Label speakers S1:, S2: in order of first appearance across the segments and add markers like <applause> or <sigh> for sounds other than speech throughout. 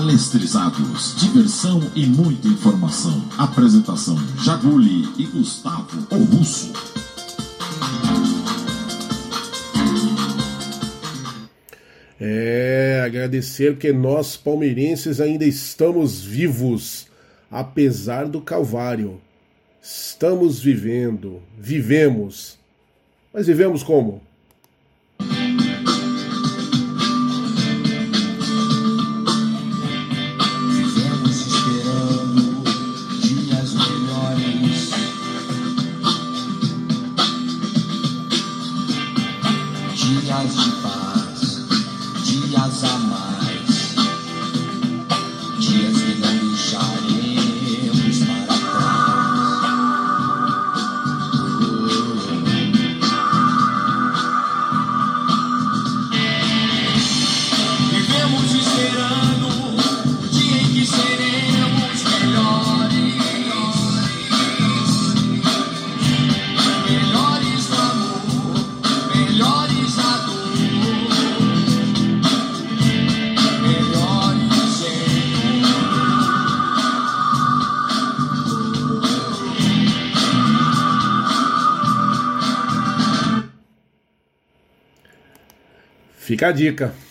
S1: Palestrizados, diversão e muita informação. Apresentação: Jaguli e Gustavo o Russo.
S2: É, agradecer que nós palmeirenses ainda estamos vivos, apesar do Calvário. Estamos vivendo, vivemos. Mas vivemos como? Fica a dica.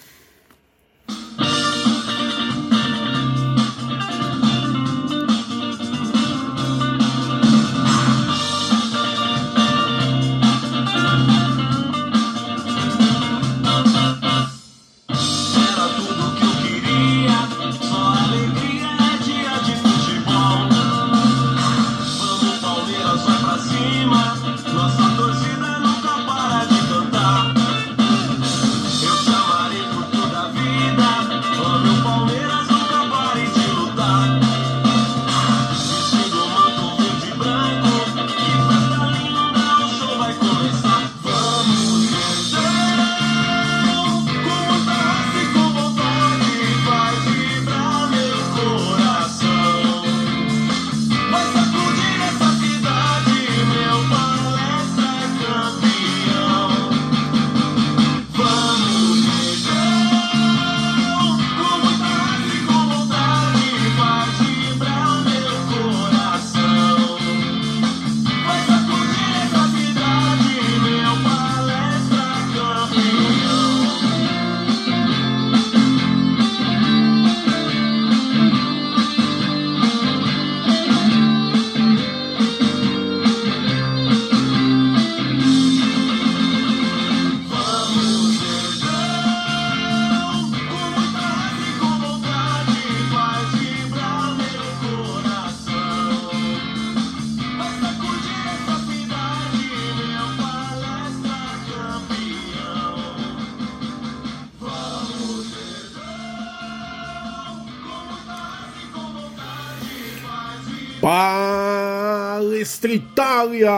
S2: Itália,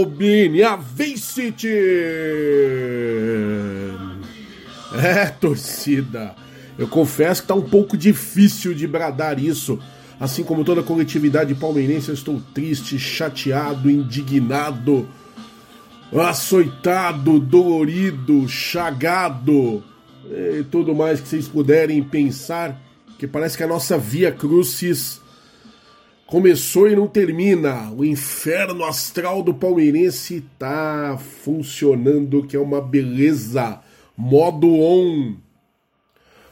S2: Obinia Vincit. É, torcida. Eu confesso que tá um pouco difícil de bradar isso. Assim como toda a coletividade palmeirense, eu estou triste, chateado, indignado, açoitado, dolorido, chagado e tudo mais que vocês puderem pensar, que parece que a nossa via crucis começou e não termina. O inferno astral do palmeirense tá funcionando, que é uma beleza. Modo on.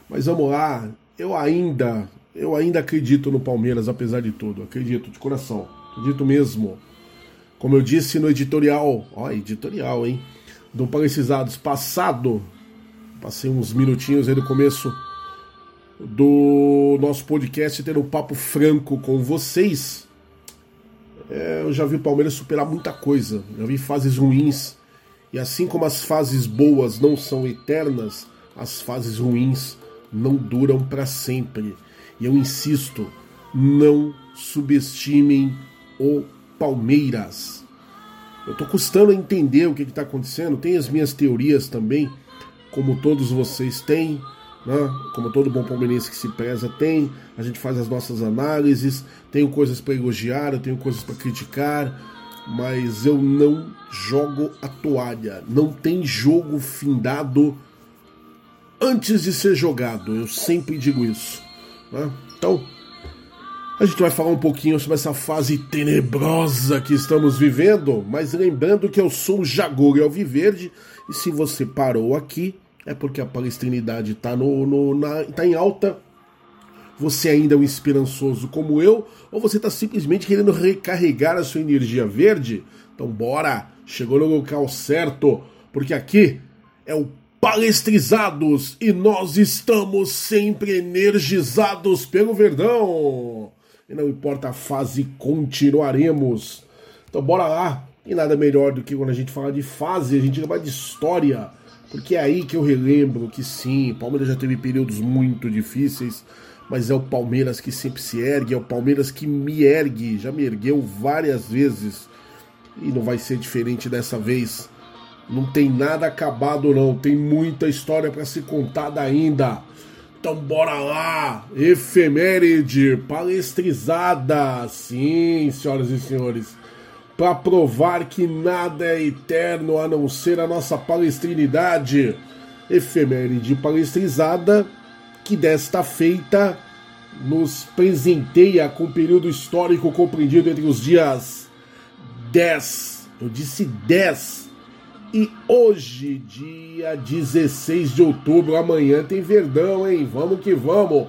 S2: Mas vamos lá, eu ainda, eu ainda acredito no Palmeiras, apesar de tudo. Acredito de coração, acredito mesmo. Como eu disse no editorial, ó, editorial, hein? Do Palestrizados passado, passei uns minutinhos aí do começo do nosso podcast ter um papo franco com vocês. É, eu já vi o Palmeiras superar muita coisa, já vi fases ruins. E assim como as fases boas não são eternas, as fases ruins não duram para sempre. E eu insisto, não subestimem o Palmeiras. Eu tô custando a entender o que está acontecendo, tem as minhas teorias também, como todos vocês têm né? como todo bom palmeirense que se preza tem, a gente faz as nossas análises, tenho coisas para elogiar, eu tenho coisas para criticar, mas eu não jogo a toalha. Não tem jogo findado antes de ser jogado. Eu sempre digo isso. Né? Então, a gente vai falar um pouquinho sobre essa fase tenebrosa que estamos vivendo, mas lembrando que eu sou o Jagor Alviverde, e se você parou aqui, é porque a palestrinidade está no, no, tá em alta. Você ainda é um esperançoso como eu, ou você está simplesmente querendo recarregar a sua energia verde? Então bora! Chegou no local certo, porque aqui é o Palestrizados e nós estamos sempre energizados pelo Verdão. E não importa a fase, continuaremos. Então bora lá. E nada melhor do que quando a gente fala de fase, a gente lembra de história. Porque é aí que eu relembro que sim, o Palmeiras já teve períodos muito difíceis, mas é o Palmeiras que sempre se ergue, é o Palmeiras que me ergue, já me ergueu várias vezes. E não vai ser diferente dessa vez. Não tem nada acabado não, tem muita história para ser contada ainda. Então bora lá! Efeméride palestrizada! Sim, senhoras e senhores, para provar que nada é eterno a não ser a nossa palestrinidade. Efeméride palestrizada que desta feita nos presenteia com o período histórico compreendido entre os dias 10, eu disse 10 e hoje, dia 16 de outubro, amanhã tem Verdão, hein? Vamos que vamos!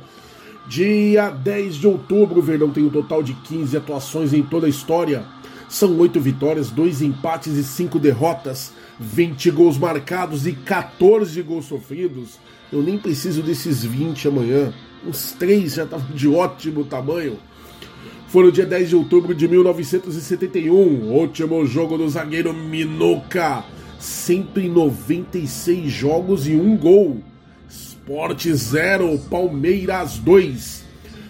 S2: Dia 10 de outubro, o Verdão tem um total de 15 atuações em toda a história. São 8 vitórias, 2 empates e 5 derrotas, 20 gols marcados e 14 gols sofridos. Eu nem preciso desses 20 amanhã. Os 3 já estavam de ótimo tamanho. Foi no dia 10 de outubro de 1971, último jogo do zagueiro Minuca 196 jogos e um gol. Sport 0, Palmeiras 2.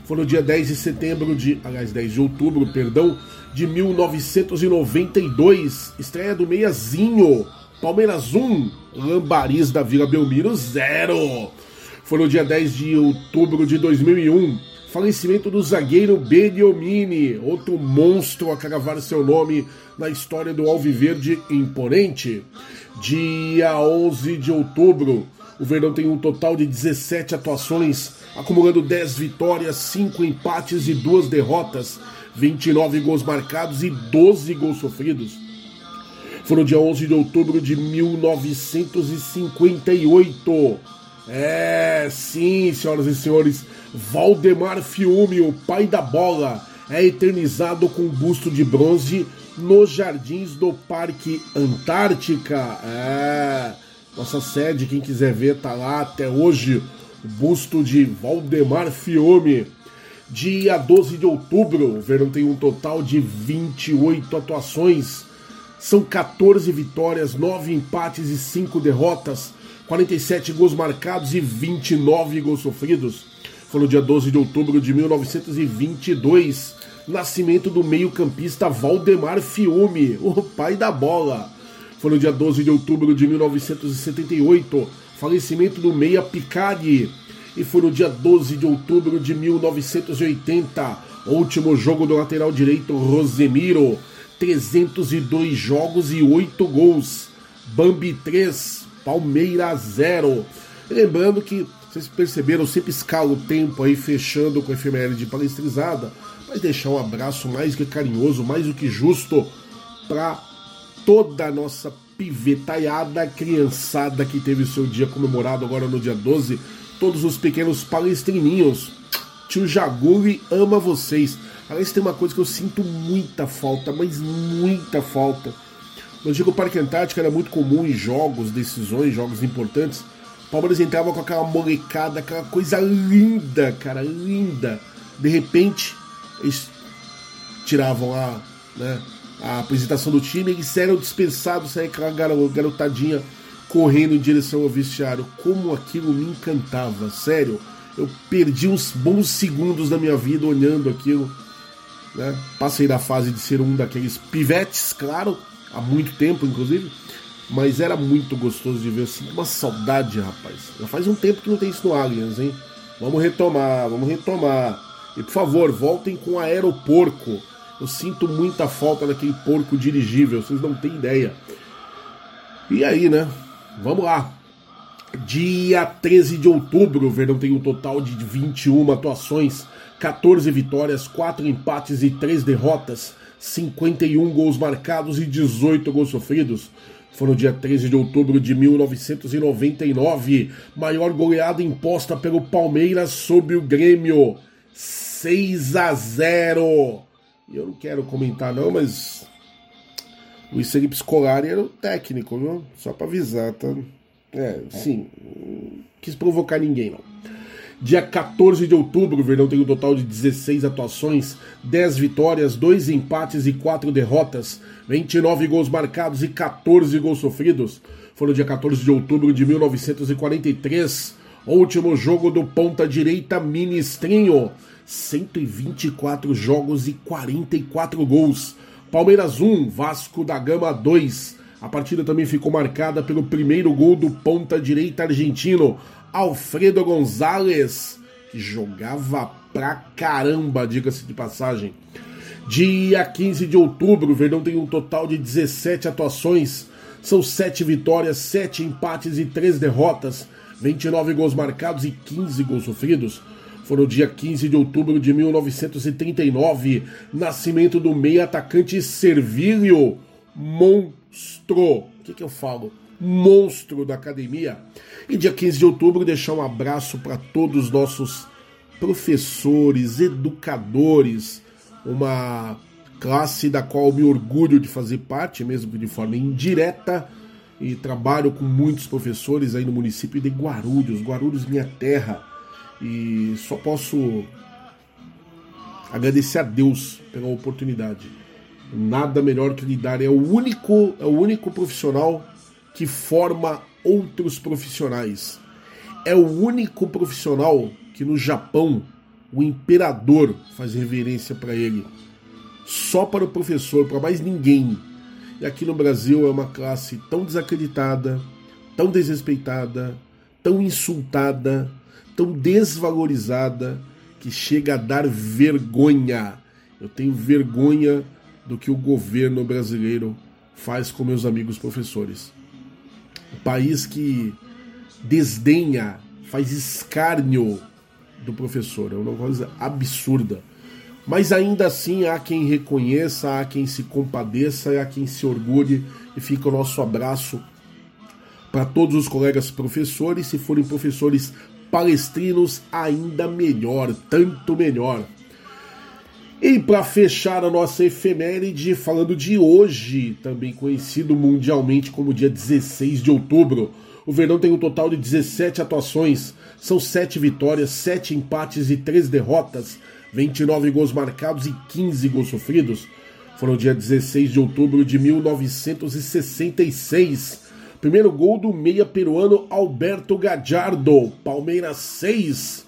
S2: Foi no dia 10 de setembro de. Aliás, 10 de outubro, perdão, de 1992. Estreia do Meiazinho. Palmeiras 1, Lambaris da Vila Belmiro 0. Foi no dia 10 de outubro de 2001 Falecimento do zagueiro Beniomini, outro monstro a cravar seu nome na história do Alviverde imponente. Dia 11 de outubro, o Verdão tem um total de 17 atuações, acumulando 10 vitórias, 5 empates e 2 derrotas, 29 gols marcados e 12 gols sofridos. Foi no dia 11 de outubro de 1958. É, sim, senhoras e senhores, Valdemar Fiume, o pai da bola, é eternizado com um busto de bronze nos jardins do Parque Antártica. É, nossa sede, quem quiser ver, tá lá até hoje. O busto de Valdemar Fiume. Dia 12 de outubro, o Verão tem um total de 28 atuações. São 14 vitórias, 9 empates e 5 derrotas, 47 gols marcados e 29 gols sofridos. Foi no dia 12 de outubro de 1922, nascimento do meio-campista Valdemar Fiume, o pai da bola. Foi no dia 12 de outubro de 1978, falecimento do meia Picard. E foi no dia 12 de outubro de 1980, último jogo do lateral direito Rosemiro. 302 jogos e 8 gols. Bambi 3, Palmeiras 0. Lembrando que vocês perceberam, eu sempre escalo o tempo aí, fechando com a efeméride palestrizada, mas deixar um abraço mais que carinhoso, mais do que justo para toda a nossa pivetaiada criançada que teve seu dia comemorado agora no dia 12, todos os pequenos palestrininhos. Tio Jaguli ama vocês. Aliás, tem uma coisa que eu sinto muita falta, mas muita falta. No Antigo Parque Antártico era muito comum em jogos, decisões, jogos importantes Palmeiras entrava com aquela molecada, aquela coisa linda, cara, linda. De repente, eles tiravam a, né, a apresentação do time, eles eram dispensados, saia aquela garotadinha correndo em direção ao vestiário. Como aquilo me encantava, sério. Eu perdi uns bons segundos da minha vida olhando aquilo. Né? Passei da fase de ser um daqueles pivetes, claro, há muito tempo, inclusive mas era muito gostoso de ver, assim, uma saudade, rapaz. Já faz um tempo que não tem isso no Aliens, hein? Vamos retomar, vamos retomar. E por favor, voltem com o aeroporco. Eu sinto muita falta daquele porco dirigível, vocês não têm ideia. E aí, né? Vamos lá. Dia 13 de outubro, o Verdão tem um total de 21 atuações, 14 vitórias, 4 empates e 3 derrotas, 51 gols marcados e 18 gols sofridos. Foi no dia 13 de outubro de 1999, maior goleada imposta pelo Palmeiras sobre o Grêmio. 6 a 0. E eu não quero comentar não, mas o Felipe Scolari era o técnico, viu? Só para avisar, tá? É, sim. Quis provocar ninguém, não. Dia 14 de outubro, o Verdão tem um total de 16 atuações, 10 vitórias, 2 empates e 4 derrotas, 29 gols marcados e 14 gols sofridos. Foi no dia 14 de outubro de 1943, último jogo do ponta direita Ministrinho. 124 jogos e 44 gols. Palmeiras 1, Vasco da Gama 2. A partida também ficou marcada pelo primeiro gol do ponta direita argentino, Alfredo Gonzalez, que jogava pra caramba, diga-se de passagem. Dia 15 de outubro, o Verdão tem um total de 17 atuações. São 7 vitórias, 7 empates e 3 derrotas, 29 gols marcados e 15 gols sofridos. Foi no dia 15 de outubro de 1939, nascimento do meio atacante Servílio Mon monstro. O que, que eu falo? Monstro da academia. E dia 15 de outubro, deixar um abraço para todos os nossos professores, educadores, uma classe da qual me orgulho de fazer parte, mesmo que de forma indireta, e trabalho com muitos professores aí no município de Guarulhos, Guarulhos minha terra, e só posso agradecer a Deus pela oportunidade. Nada melhor que lidar. É o único, é o único profissional que forma outros profissionais. É o único profissional que no Japão o imperador faz reverência para ele. Só para o professor, para mais ninguém. E aqui no Brasil é uma classe tão desacreditada, tão desrespeitada, tão insultada, tão desvalorizada que chega a dar vergonha. Eu tenho vergonha do que o governo brasileiro faz com meus amigos professores. Um país que desdenha, faz escárnio do professor, é uma coisa absurda. Mas ainda assim há quem reconheça, há quem se compadeça, há quem se orgulhe e fica o nosso abraço para todos os colegas professores, se forem professores palestrinos, ainda melhor, tanto melhor. E para fechar a nossa efeméride, falando de hoje, também conhecido mundialmente como dia 16 de outubro, o Verdão tem um total de 17 atuações, são 7 vitórias, 7 empates e 3 derrotas, 29 gols marcados e 15 gols sofridos. No dia 16 de outubro de 1966. Primeiro gol do meia peruano Alberto Gajardo, Palmeiras 6,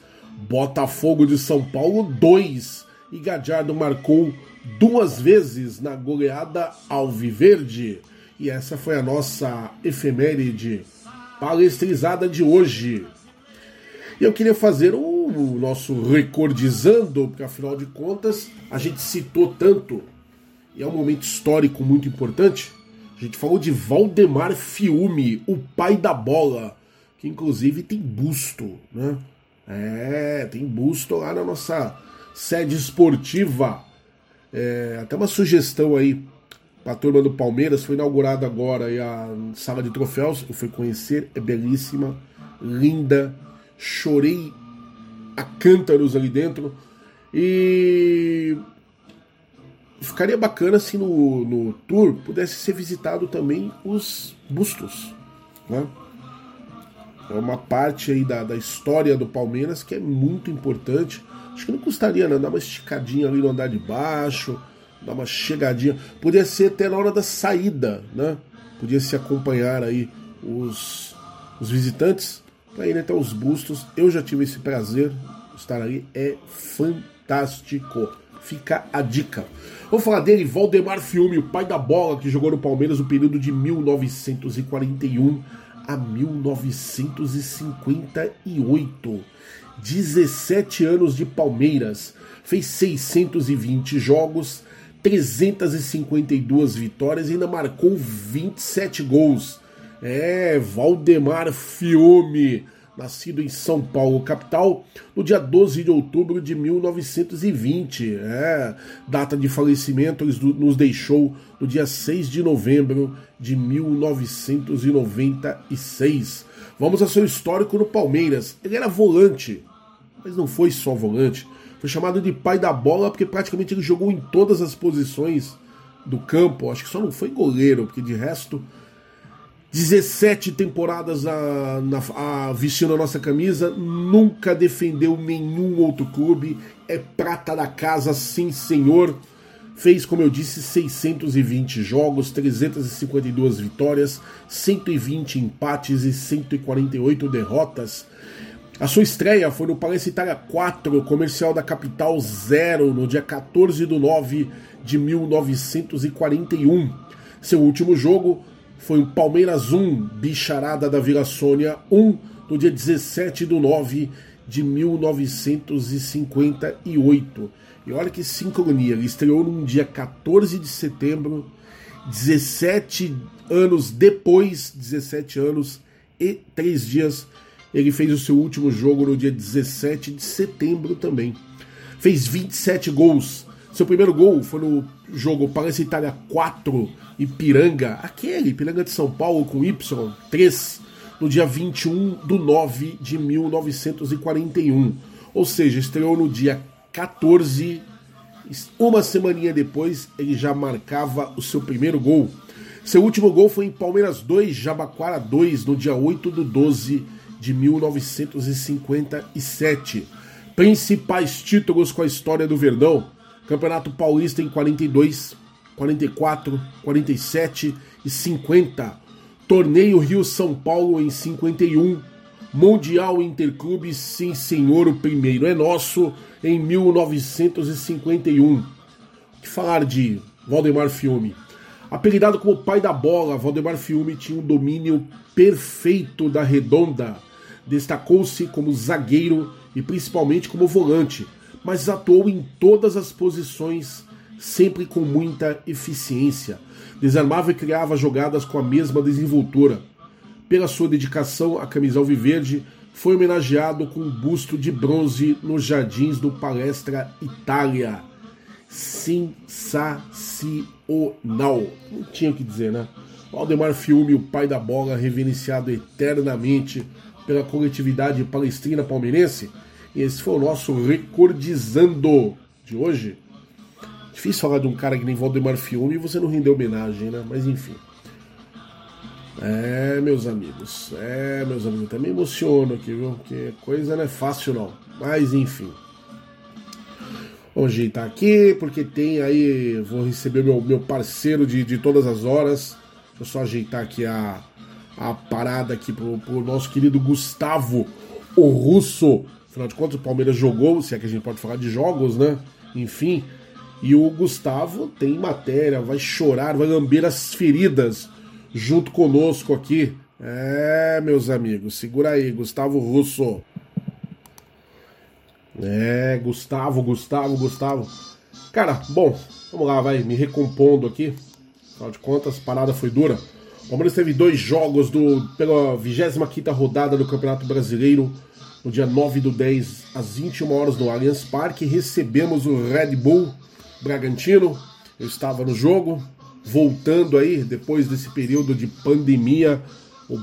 S2: Botafogo de São Paulo 2 e Gadiardo marcou duas vezes na goleada Alviverde. E essa foi a nossa efeméride palestrizada de hoje. E eu queria fazer o nosso recordizando, porque afinal de contas a gente citou tanto, e é um momento histórico muito importante. A gente falou de Valdemar Fiume, o pai da bola, que inclusive tem busto, né? É, tem busto lá na nossa sede esportiva. É, até uma sugestão aí para a turma do Palmeiras. Foi inaugurada agora a sala de troféus. Eu fui conhecer, é belíssima, linda. Chorei a cântaros ali dentro. E ficaria bacana se no, no tour pudesse ser visitado também os bustos. Né? É uma parte aí da, da história do Palmeiras que é muito importante. Acho que não custaria, né? Dar uma esticadinha ali no andar de baixo, dar uma chegadinha. Podia ser até na hora da saída, né? Podia se acompanhar aí os, os visitantes para ir até os bustos. Eu já tive esse prazer, estar aí é fantástico. Fica a dica. Vou falar dele, Valdemar Fiume, o pai da bola que jogou no Palmeiras no período de 1941 a 1958. 17 anos de Palmeiras, fez 620 jogos, 352 vitórias e ainda marcou 27 gols. É, Valdemar Fiume, nascido em São Paulo, capital, no dia 12 de outubro de 1920. É, data de falecimento, ele nos deixou no dia 6 de novembro de 1996. Vamos a seu histórico no Palmeiras. Ele era volante, mas não foi só volante. Foi chamado de pai da bola porque praticamente ele jogou em todas as posições do campo. Acho que só não foi goleiro, porque de resto 17 temporadas a, na, a, vestindo a nossa camisa, nunca defendeu nenhum outro clube, é prata da casa, sim senhor. Fez, como eu disse, 620 jogos, 352 vitórias, 120 empates e 148 derrotas. A sua estreia foi no Palestra Itália 4, comercial da capital 0, no dia 14 de 9 de 1941. Seu último jogo foi o Palmeiras 1, Bicharada da Vila Sônia 1, no dia 17 de 9 de 1958. E olha que sincronia, ele estreou num dia 14 de setembro, 17 anos depois, 17 anos e 3 dias, ele fez o seu último jogo no dia 17 de setembro também. Fez 27 gols. Seu primeiro gol foi no jogo Parece Itália 4, Ipiranga, aquele, Ipiranga de São Paulo com Y, 3, no dia 21 de 9 de 1941. Ou seja, estreou no dia 14, uma semaninha depois ele já marcava o seu primeiro gol. Seu último gol foi em Palmeiras 2, Jabaquara 2, no dia 8 de 12 de 1957. Principais títulos com a história do Verdão: Campeonato Paulista em 42, 44, 47 e 50. Torneio Rio-São Paulo em 51. Mundial Interclubes, sim senhor, o primeiro é nosso, em 1951. O que falar de Valdemar Fiume? Apelidado como pai da bola, Valdemar Fiume tinha um domínio perfeito da redonda. Destacou-se como zagueiro e principalmente como volante, mas atuou em todas as posições sempre com muita eficiência. Desarmava e criava jogadas com a mesma desenvoltura. Pela sua dedicação à camisa alviverde, foi homenageado com um busto de bronze nos jardins do Palestra Itália. Sensacional. Não tinha o que dizer, né? Valdemar Fiume, o pai da bola, reverenciado eternamente pela coletividade palestrina palmeirense. E esse foi o nosso Recordizando de hoje. Difícil falar de um cara que nem Valdemar Fiume e você não rendeu homenagem, né? Mas enfim. É, meus amigos. É, meus amigos. Até me emociono aqui, viu? Porque coisa não é fácil, não. Mas enfim. Vamos ajeitar aqui, porque tem aí. Vou receber meu, meu parceiro de, de todas as horas. Deixa eu só ajeitar aqui a, a parada aqui pro, pro nosso querido Gustavo, o russo. Afinal de contas, o Palmeiras jogou, se é que a gente pode falar de jogos, né? Enfim. E o Gustavo tem matéria, vai chorar, vai lamber as feridas junto conosco aqui. É, meus amigos, segura aí, Gustavo Russo. É, Gustavo, Gustavo, Gustavo. Cara, bom, vamos lá, vai, me recompondo aqui. Afinal de contas, a parada foi dura. O Palmeiras teve dois jogos do, pela 25 rodada do Campeonato Brasileiro, no dia 9 do 10, às 21 horas, no Allianz Parque. Recebemos o Red Bull Bragantino. Eu estava no jogo, voltando aí, depois desse período de pandemia, o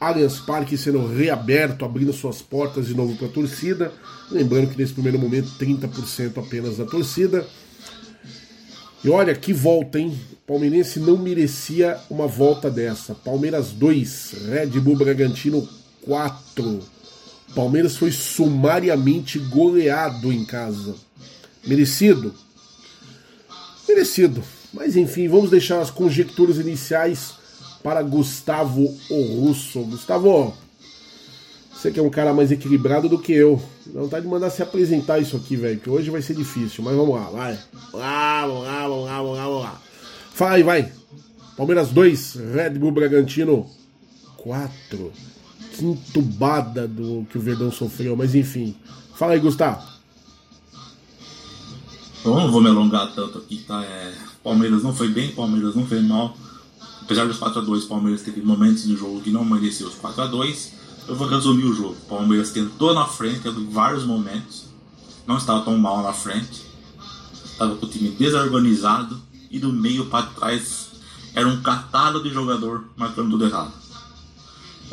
S2: Allianz Parque sendo reaberto, abrindo suas portas de novo para a torcida. Lembrando que nesse primeiro momento, 30% apenas da torcida. E olha que volta, hein? Palmeirense não merecia uma volta dessa. Palmeiras 2, Red Bull Bragantino 4. Palmeiras foi sumariamente goleado em casa. Merecido? merecido. Mas enfim, vamos deixar as conjecturas iniciais para Gustavo o Russo. Gustavo, você que é um cara mais equilibrado do que eu. Não tá de mandar se apresentar isso aqui, velho, que hoje vai ser difícil, mas vamos lá, vai. Vamos lá, vamos lá, vamos lá, vamos lá. Aí, vai. Palmeiras 2, Red Bull Bragantino 4. Que entubada do que o Verdão sofreu, mas enfim. Fala aí, Gustavo.
S3: Eu não vou me alongar tanto aqui, tá? É, Palmeiras não foi bem, Palmeiras não foi mal. Apesar dos 4x2, o Palmeiras teve momentos do jogo que não mereceu os 4x2. Eu vou resumir o jogo. Palmeiras tentou na frente, teve vários momentos. Não estava tão mal na frente. Estava com o time desorganizado. E do meio para trás era um catado de jogador marcando tudo errado.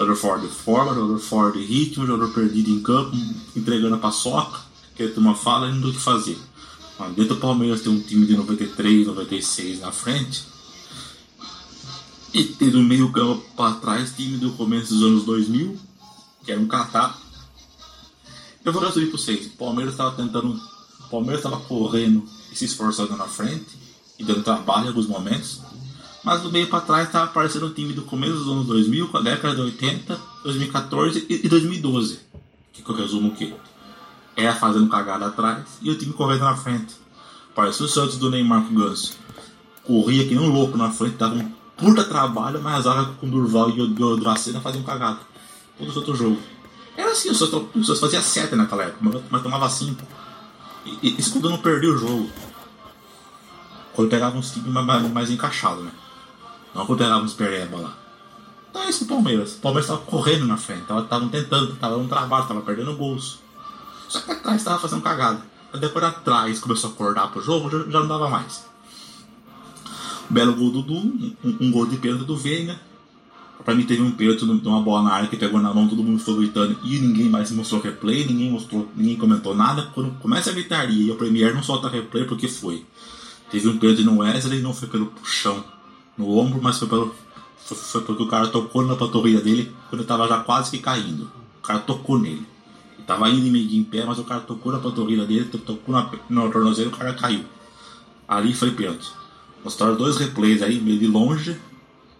S3: De forma, de ritmo, jogador perdido em campo, entregando a paçoca, que a turma fala e não tem o que fazer. Mas dentro do Palmeiras tem um time de 93, 96 na frente. E tem do meio campo para trás, time do começo dos anos 2000, que era um catado. Eu vou resumir para vocês. O Palmeiras estava tentando. O Palmeiras estava correndo e se esforçando na frente e dando trabalho em alguns momentos. Mas do meio para trás estava aparecendo um time do começo dos anos 2000, com a década de 80, 2014 e 2012. Que eu resumo o quê? É fazendo cagada atrás e o time correndo na frente. Parece o Santos do Neymar com o Ganso. Corria que nem um louco na frente, dava um puta trabalho, mas a zaga com o Durval e o Dracena faziam cagada. Todo o outro jogo. Era assim, o Santos fazia 7 naquela época, mas tomava 5. E, e isso quando não perdia o jogo. Quando pegava uns times mais, mais encaixados, né? Não pegava uns pereba lá. É isso o Palmeiras. O Palmeiras estava correndo na frente, estavam tentando, estava um trabalho, estava perdendo gols. Só que atrás estava fazendo cagada. Depois atrás começou a acordar pro jogo, já, já não dava mais. Belo gol do Dudu, um, um, gol de pênalti do Veiga. Pra mim teve um pênalti de uma bola na área que pegou na mão, todo mundo ficou gritando e ninguém mais mostrou replay, ninguém mostrou, ninguém comentou nada. Quando começa a gritaria e o Premier não solta replay porque foi. Teve um pênalti no Wesley, não foi pelo puxão no ombro, mas foi pelo. Foi, porque o cara tocou na panturrilha dele quando ele tava já quase que caindo. O cara tocou nele. Ele tava indo meio em pé, mas o cara tocou na panturrilha dele, tocou na, no tornozelo e o cara caiu. Ali foi pênalti. Mostraram dois replays aí, meio de longe,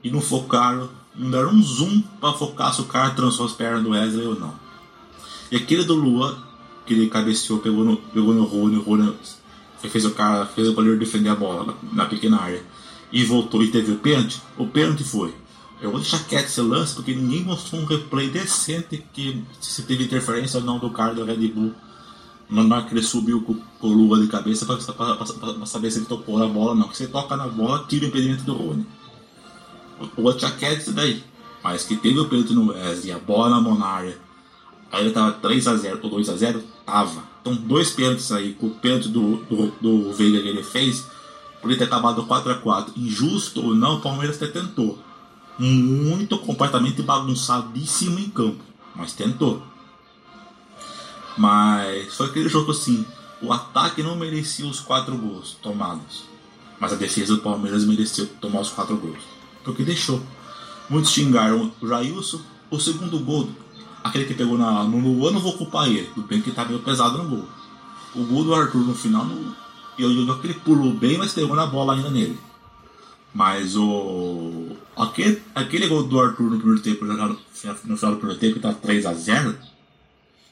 S3: e não focaram, não deram um zoom para focar se o cara trançou as pernas do Wesley ou não. E aquele do Lua, que ele cabeceou, pegou no, pegou no Rony, o Rony fez o cara, fez o goleiro defender a bola na pequena área e voltou e teve o pênalti, o pênalti foi. Eu vou deixar quieto esse lance porque ninguém mostrou um replay decente que se teve interferência ou não do cara do Red Bull na hora que ele subiu com, com luva de cabeça para saber se ele tocou na bola não. Você toca na bola, tira o impedimento do Rony. O outro já quer isso daí. Mas que teve o pênalti no Wesley, a bola na Monária. Aí ele tava 3x0 ou 2x0, tava. Então dois pênaltis aí, com o pênalti do, do, do Veiga que ele fez, ele ter acabado 4x4. Injusto ou não, o Palmeiras até tentou. Muito completamente bagunçadíssimo em campo. Mas tentou. Mas foi aquele jogo assim. O ataque não merecia os quatro gols tomados. Mas a defesa do Palmeiras mereceu tomar os quatro gols. Porque deixou. Muitos xingaram o Jailson. O segundo gol, aquele que pegou na, no Luan, não vou culpar ele. Tudo bem que tá meio pesado no gol. O gol do Arthur no final, não, eu digo que ele pulou bem, mas pegou na bola ainda nele. Mas o. Aquele, aquele gol do Arthur no primeiro tempo, no final do primeiro tempo, que tá 3x0,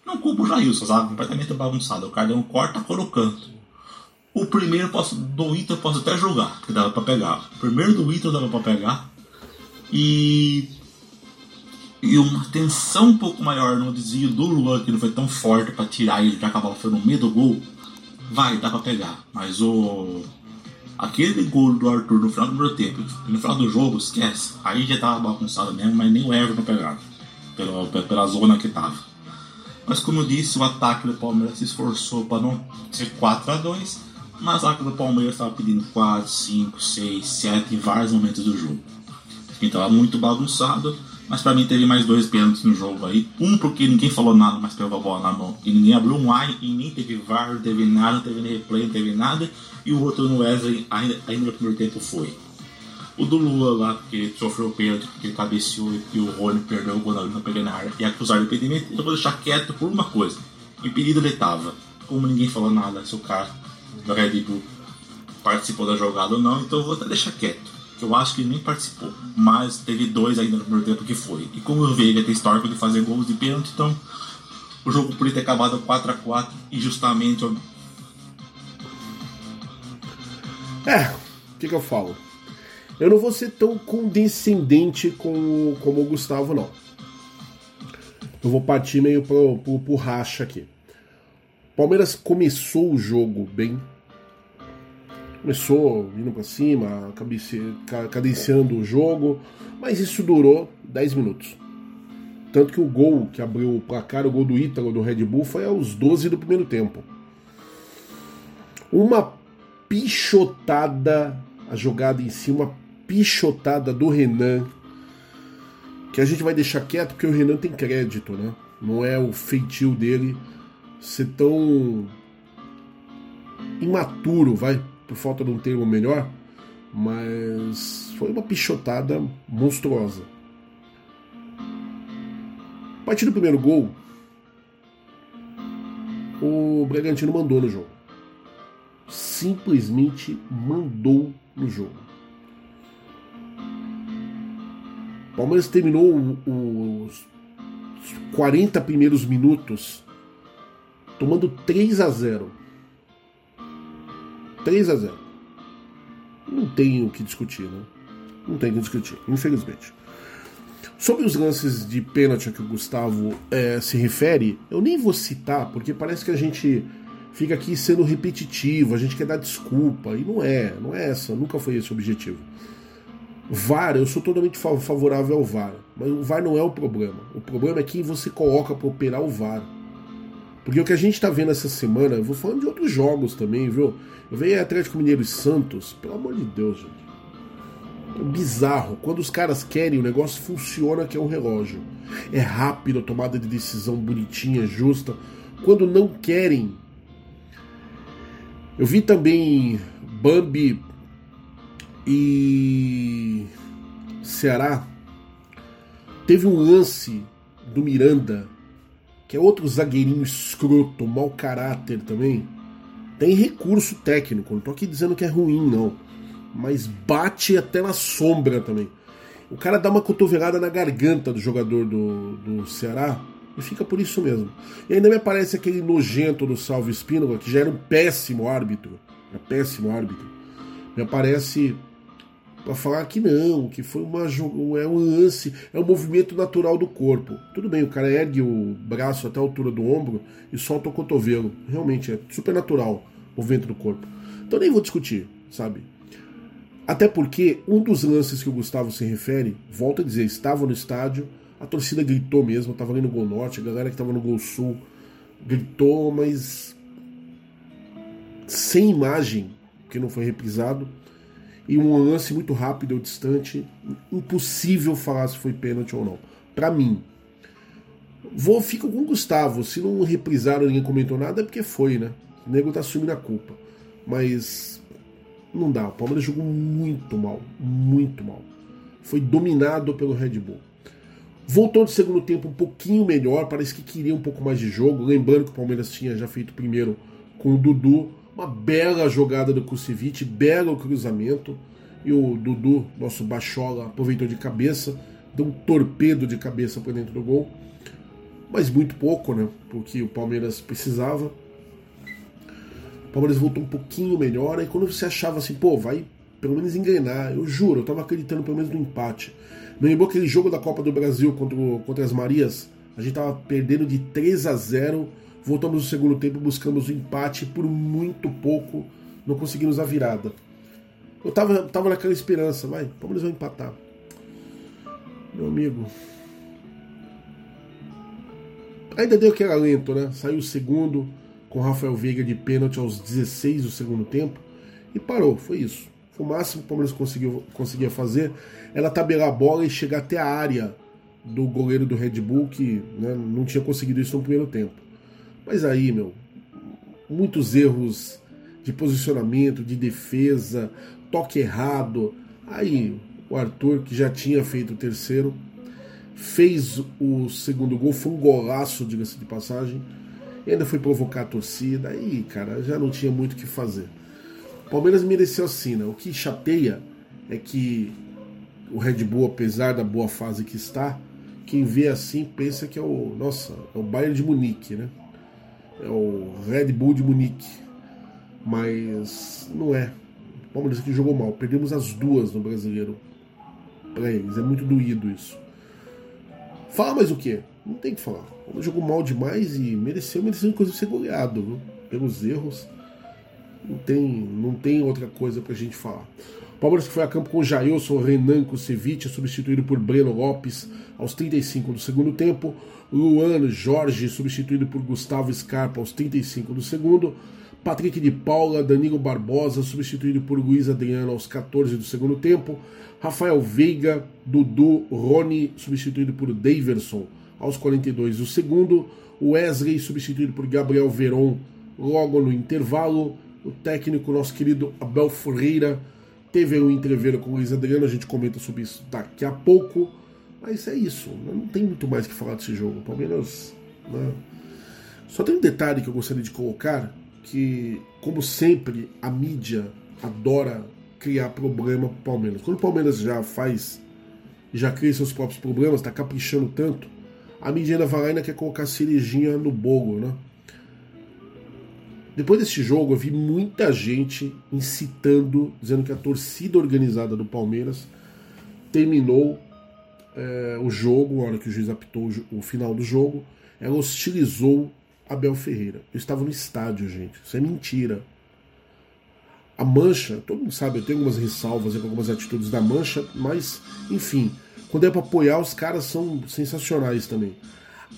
S3: não culpa o Jailson, sabe? Completamente bagunçado. O cara deu um corta cor no canto. O primeiro posso, do Inter eu posso até jogar, porque dava pra pegar. O primeiro do Inter dava pra pegar. E. E uma tensão um pouco maior no desvio do Luan, que não foi tão forte pra tirar ele, já acabava foi no meio do gol. Vai, dá pra pegar. Mas o. Aquele gol do Arthur no final do primeiro tempo, no final do jogo, esquece. Aí já tava bagunçado mesmo, mas nem o Everton pegava. Pela, pela zona que tava. Mas como eu disse, o ataque do Palmeiras se esforçou para não ser 4 a 2 mas o ataque do Palmeiras estava pedindo 4, 5, 6, 7 em vários momentos do jogo. Então estava muito bagunçado, mas para mim teve mais dois pênaltis no jogo aí. Um porque ninguém falou nada, mas pegou a bola na mão. E ninguém abriu um ai e nem teve VAR, não teve nada, não teve replay, não teve nada. E o outro no Wesley ainda, ainda no primeiro tempo foi. O do Lula lá, que sofreu o pênalti, porque cabeceou e o Rony perdeu o gol na linha pequena área e acusaram o impedimento, eu vou deixar quieto por uma coisa. Impedido ele tava. Como ninguém falou nada, se o cara do Red Bull participou da jogada ou não, então eu vou até deixar quieto. Que eu acho que ele nem participou. Mas teve dois ainda no primeiro tempo que foi. E como eu vi, ele tem histórico de fazer gols de pênalti, então o jogo podia ter acabado 4 a 4 e justamente.
S2: É, o que, que eu falo? Eu não vou ser tão condescendente com, como o Gustavo, não. Eu vou partir meio pro, pro, pro racha aqui. Palmeiras começou o jogo bem. Começou indo para cima, cadenciando o jogo, mas isso durou 10 minutos. Tanto que o gol que abriu o placar, o gol do Ítalo do Red Bull, foi aos 12 do primeiro tempo. Uma pichotada, a jogada em cima, pichotada do Renan, que a gente vai deixar quieto porque o Renan tem crédito, né? Não é o feitio dele ser tão imaturo, vai, por falta de um termo melhor, mas foi uma pichotada monstruosa. A partir do primeiro gol, o Bragantino mandou no jogo. Simplesmente mandou no jogo. O Palmeiras terminou os 40 primeiros minutos tomando 3 a 0. 3 a 0. Não tem o que discutir, né? Não tem o que discutir, infelizmente. Sobre os lances de pênalti a que o Gustavo é, se refere, eu nem vou citar, porque parece que a gente fica aqui sendo repetitivo, a gente quer dar desculpa, e não é, não é essa, nunca foi esse o objetivo. VAR, eu sou totalmente favorável ao VAR, mas o VAR não é o problema. O problema é quem você coloca para operar o VAR. Porque o que a gente está vendo essa semana, eu vou falando de outros jogos também, viu? Eu vejo Atlético Mineiro e Santos, pelo amor de Deus, gente. É bizarro. Quando os caras querem, o negócio funciona que é um relógio. É rápido, a tomada de decisão bonitinha, justa. Quando não querem. Eu vi também Bambi e Ceará. Teve um lance do Miranda que é outro zagueirinho escroto, mau caráter também, tem recurso técnico. Não tô aqui dizendo que é ruim, não. Mas bate até na sombra também. O cara dá uma cotovelada na garganta do jogador do, do Ceará e fica por isso mesmo. E ainda me aparece aquele nojento do Salve Espínola, que já era um péssimo árbitro. Era péssimo árbitro. Me aparece para falar que não, que foi uma é um lance, é um movimento natural do corpo. Tudo bem, o cara ergue o braço até a altura do ombro e solta o cotovelo. Realmente é super natural o movimento do corpo. Então nem vou discutir, sabe? Até porque um dos lances que o Gustavo se refere, volta a dizer, estava no estádio, a torcida gritou mesmo, estava ali no Gol Norte, a galera que estava no Gol Sul gritou, mas sem imagem, que não foi reprisado e um lance muito rápido ou distante, impossível falar se foi pênalti ou não. Para mim. Vou fico com o Gustavo. Se não reprisaram, ninguém comentou nada, é porque foi, né? O nego tá assumindo a culpa. Mas não dá. O Palmeiras jogou muito mal, muito mal. Foi dominado pelo Red Bull. Voltou de segundo tempo um pouquinho melhor, parece que queria um pouco mais de jogo. Lembrando que o Palmeiras tinha já feito primeiro com o Dudu, uma bela jogada do Kusevich, belo cruzamento. E o Dudu, nosso bachola, aproveitou de cabeça, deu um torpedo de cabeça para dentro do gol. Mas muito pouco, né? Porque o Palmeiras precisava. O Palmeiras voltou um pouquinho melhor. Aí quando você achava assim, pô, vai pelo menos engrenar. Eu juro, eu tava acreditando pelo menos no empate. Me lembrou aquele jogo da Copa do Brasil contra, contra as Marias. A gente tava perdendo de 3 a 0 Voltamos no segundo tempo, buscamos o empate por muito pouco, não conseguimos a virada. Eu tava, tava naquela esperança, vai, Palmeiras vai empatar. Meu amigo. Ainda deu que era lento, né? Saiu o segundo com Rafael Veiga de pênalti aos 16 do segundo tempo e parou, foi isso. Foi o máximo que o Palmeiras conseguiu, conseguia fazer era tabelar a bola e chegar até a área do goleiro do Red Bull, que né, não tinha conseguido isso no primeiro tempo. Mas aí, meu, muitos erros de posicionamento, de defesa, toque errado. Aí o Arthur, que já tinha feito o terceiro, fez o segundo gol, foi um golaço, diga-se de passagem. E ainda foi provocar a torcida. Aí, cara, já não tinha muito o que fazer. O Palmeiras mereceu a sina. O que chateia é que o Red Bull, apesar da boa fase que está, quem vê assim pensa que é o, nossa, é o Bayern de Munique, né? É o Red Bull de Munique. Mas não é. O Palmeiras que jogou mal. Perdemos as duas no brasileiro para eles. É muito doído isso. Fala mais o que? Não tem que falar. O jogou mal demais e mereceu, mereceu inclusive ser goleado, viu? Pelos erros. Não tem, não tem outra coisa pra gente falar. Palmeiras que foi a campo com Jailson, Renan Kusevich, substituído por Breno Lopes aos 35 do segundo tempo. Luan Jorge, substituído por Gustavo Scarpa aos 35 do segundo. Patrick de Paula, Danilo Barbosa, substituído por Luiz Adriano aos 14 do segundo tempo. Rafael Veiga, Dudu, Rony, substituído por Daverson aos 42 do segundo. Wesley, substituído por Gabriel Veron, logo no intervalo. O técnico, nosso querido Abel Ferreira, teve um entreveiro com o Luiz Adriano, a gente comenta sobre isso daqui a pouco. Mas é isso, não tem muito mais que falar desse jogo. O Palmeiras. Né? Só tem um detalhe que eu gostaria de colocar: que, como sempre, a mídia adora criar problema pro Palmeiras. Quando o Palmeiras já faz, já cria seus próprios problemas, tá caprichando tanto, a mídia ainda vai lá e ainda quer colocar cerejinha no bolo, né? Depois desse jogo, eu vi muita gente incitando, dizendo que a torcida organizada do Palmeiras terminou é, o jogo, a hora que o juiz apitou o, o final do jogo, ela hostilizou Abel Ferreira. Eu estava no estádio, gente. Isso é mentira. A Mancha, todo mundo sabe, eu tenho algumas ressalvas com algumas atitudes da Mancha, mas, enfim, quando é para apoiar, os caras são sensacionais também.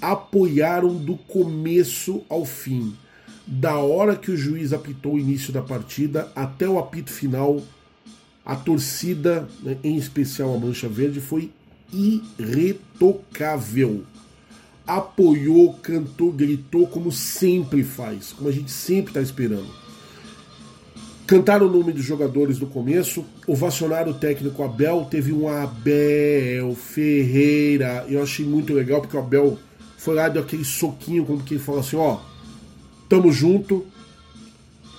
S2: Apoiaram do começo ao fim da hora que o juiz apitou o início da partida até o apito final, a torcida, né, em especial a Mancha Verde, foi irretocável. Apoiou, cantou, gritou como sempre faz, como a gente sempre está esperando. Cantaram o nome dos jogadores do começo, ovacionaram o técnico Abel, teve um Abel Ferreira. Eu achei muito legal porque o Abel foi lá, deu aquele soquinho, como que ele falou assim: ó, Tamo junto.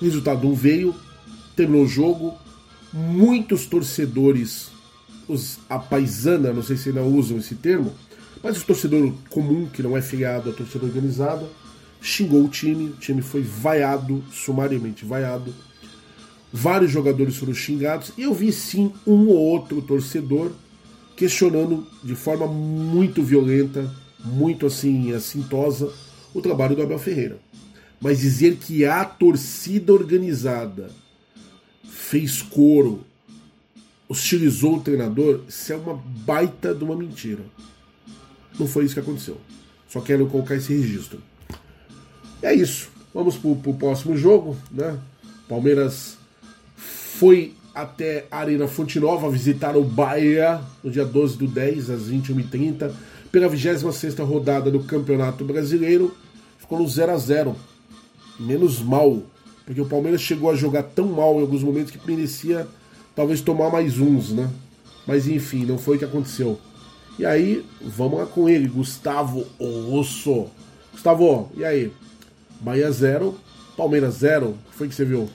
S2: Resultado não veio. Terminou o jogo. Muitos torcedores, os, a paisana, não sei se ainda usam esse termo, mas o torcedor comum, que não é filiado à torcida organizada, xingou o time. O time foi vaiado, sumariamente vaiado. Vários jogadores foram xingados. E eu vi sim um ou outro torcedor questionando de forma muito violenta, muito assim, assintosa, o trabalho do Abel Ferreira. Mas dizer que a torcida organizada fez coro, hostilizou o treinador, isso é uma baita de uma mentira. Não foi isso que aconteceu. Só quero colocar esse registro. É isso. Vamos pro, pro próximo jogo, né? Palmeiras foi até Arena Fonte Nova visitar o Bahia no dia 12 do 10, às 21h30, pela 26 rodada do Campeonato Brasileiro. Ficou no 0 a 0 menos mal, porque o Palmeiras chegou a jogar tão mal em alguns momentos que merecia talvez tomar mais uns, né? Mas enfim, não foi o que aconteceu. E aí, vamos lá com ele, Gustavo Osso. Gustavo, e aí? Bahia 0, Palmeiras 0. O que foi que você viu?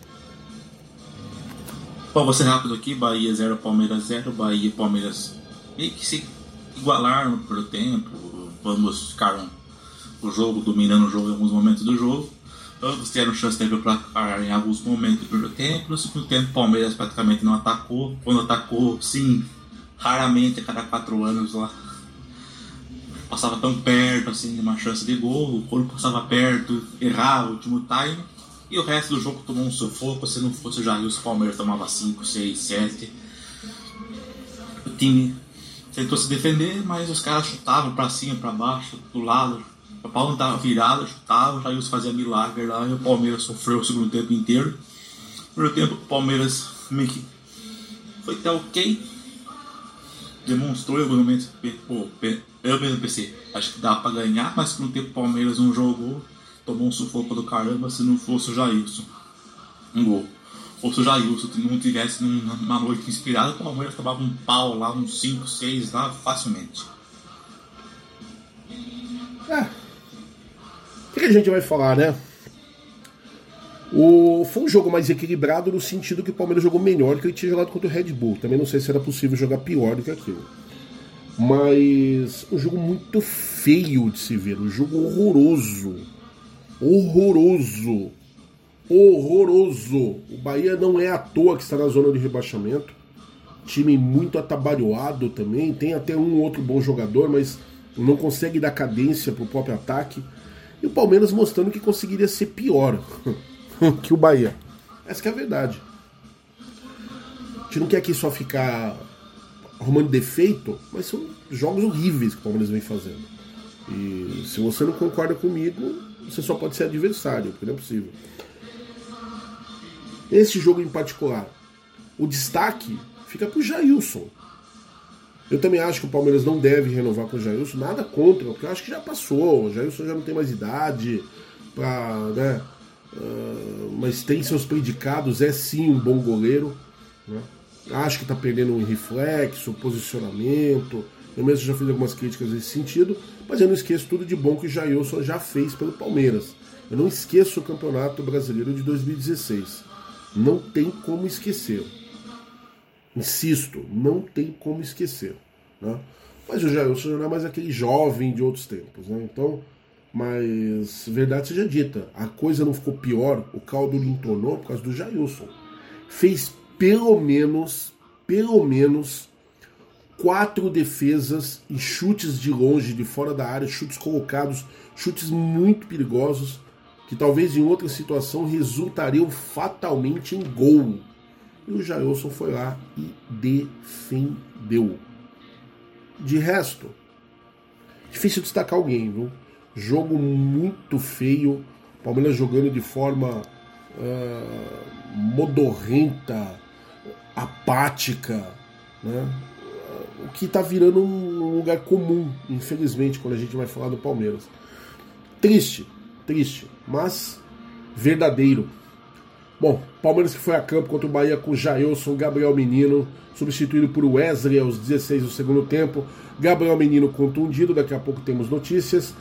S3: Bom, vou ser rápido aqui. Bahia 0, Palmeiras 0. Bahia e Palmeiras meio que se igualaram pelo tempo. Ambos ficaram o jogo, dominando o jogo em alguns momentos do jogo. Ambos tiveram chance de placar em alguns momentos do primeiro tempo. No segundo tempo, o Palmeiras praticamente não atacou. Quando atacou, sim, raramente a cada quatro anos lá. Passava tão perto assim de uma chance de gol. Quando passava perto, errava o último time. E o resto do jogo tomou um sufoco. Se não fosse o Jair, o Palmeiras tomava 5, 6, 7. O time tentou se defender, mas os caras chutavam para cima, para baixo, do lado, o Paulo tava virado, chutava, o Jailson fazia milagre lá e o Palmeiras sofreu o segundo tempo inteiro. No primeiro tempo, o Palmeiras meio que foi até ok. Demonstrou em alguns momentos, pô, eu mesmo pensei, acho que dá pra ganhar, mas no tempo o Palmeiras não jogou, tomou um sufoco do caramba se não fosse o Jailson. Um gol. Ou se o Jailson não tivesse numa noite inspirada, o Palmeiras tomava um pau lá, uns 5, 6 lá, facilmente.
S2: É, o que a gente vai falar, né? O, foi um jogo mais equilibrado no sentido que o Palmeiras jogou melhor que ele tinha jogado contra o Red Bull. Também não sei se era possível jogar pior do que aquilo. Mas um jogo muito feio de se ver, um jogo horroroso. Horroroso. Horroroso. O Bahia não é à toa que está na zona de rebaixamento. Time muito atabalhoado também. Tem até um outro bom jogador, mas não consegue dar cadência para o próprio ataque. E o Palmeiras mostrando que conseguiria ser pior <laughs> que o Bahia. Essa é a verdade. A gente não quer aqui só ficar arrumando defeito, mas são jogos horríveis que o Palmeiras vem fazendo. E se você não concorda comigo, você só pode ser adversário, porque não é possível. Esse jogo em particular, o destaque fica pro Jailson. Eu também acho que o Palmeiras não deve renovar com o Jailson, nada contra, porque eu acho que já passou. O Jailson já não tem mais idade, pra, né, uh, mas tem seus predicados, é sim um bom goleiro. Né? Acho que está perdendo um reflexo, posicionamento. Eu mesmo já fiz algumas críticas nesse sentido, mas eu não esqueço tudo de bom que o Jailson já fez pelo Palmeiras. Eu não esqueço o Campeonato Brasileiro de 2016. Não tem como esquecer. Insisto, não tem como esquecer. Né? Mas o Jailson já não é mais aquele jovem de outros tempos. Né? Então, mas verdade seja dita, a coisa não ficou pior, o caldo lhe entornou por causa do Jailson. Fez pelo menos, pelo menos, quatro defesas e chutes de longe, de fora da área, chutes colocados, chutes muito perigosos, que talvez em outra situação resultariam fatalmente em gol. E o Jailson foi lá e defendeu. De resto, difícil destacar alguém, viu? Jogo muito feio, Palmeiras jogando de forma uh, modorrenta, apática, né? o que está virando um lugar comum, infelizmente, quando a gente vai falar do Palmeiras. Triste, triste, mas verdadeiro. Bom, Palmeiras que foi a campo contra o Bahia com Jailson, Gabriel Menino, substituído por Wesley aos 16 do segundo tempo. Gabriel Menino contundido, daqui a pouco temos notícias.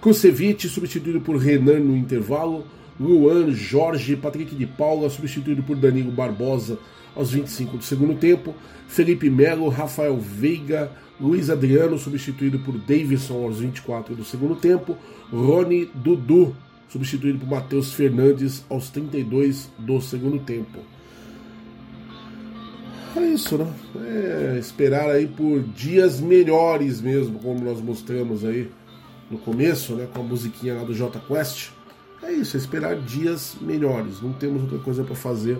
S2: Kusevich, substituído por Renan no intervalo. Luan, Jorge, Patrick de Paula, substituído por Danilo Barbosa aos 25 do segundo tempo. Felipe Melo, Rafael Veiga, Luiz Adriano, substituído por Davidson aos 24 do segundo tempo. Rony Dudu, substituído por Matheus Fernandes aos 32 do segundo tempo. É isso, né? É esperar aí por dias melhores mesmo, como nós mostramos aí no começo, né? Com a musiquinha lá do J Quest. É isso, é esperar dias melhores. Não temos outra coisa para fazer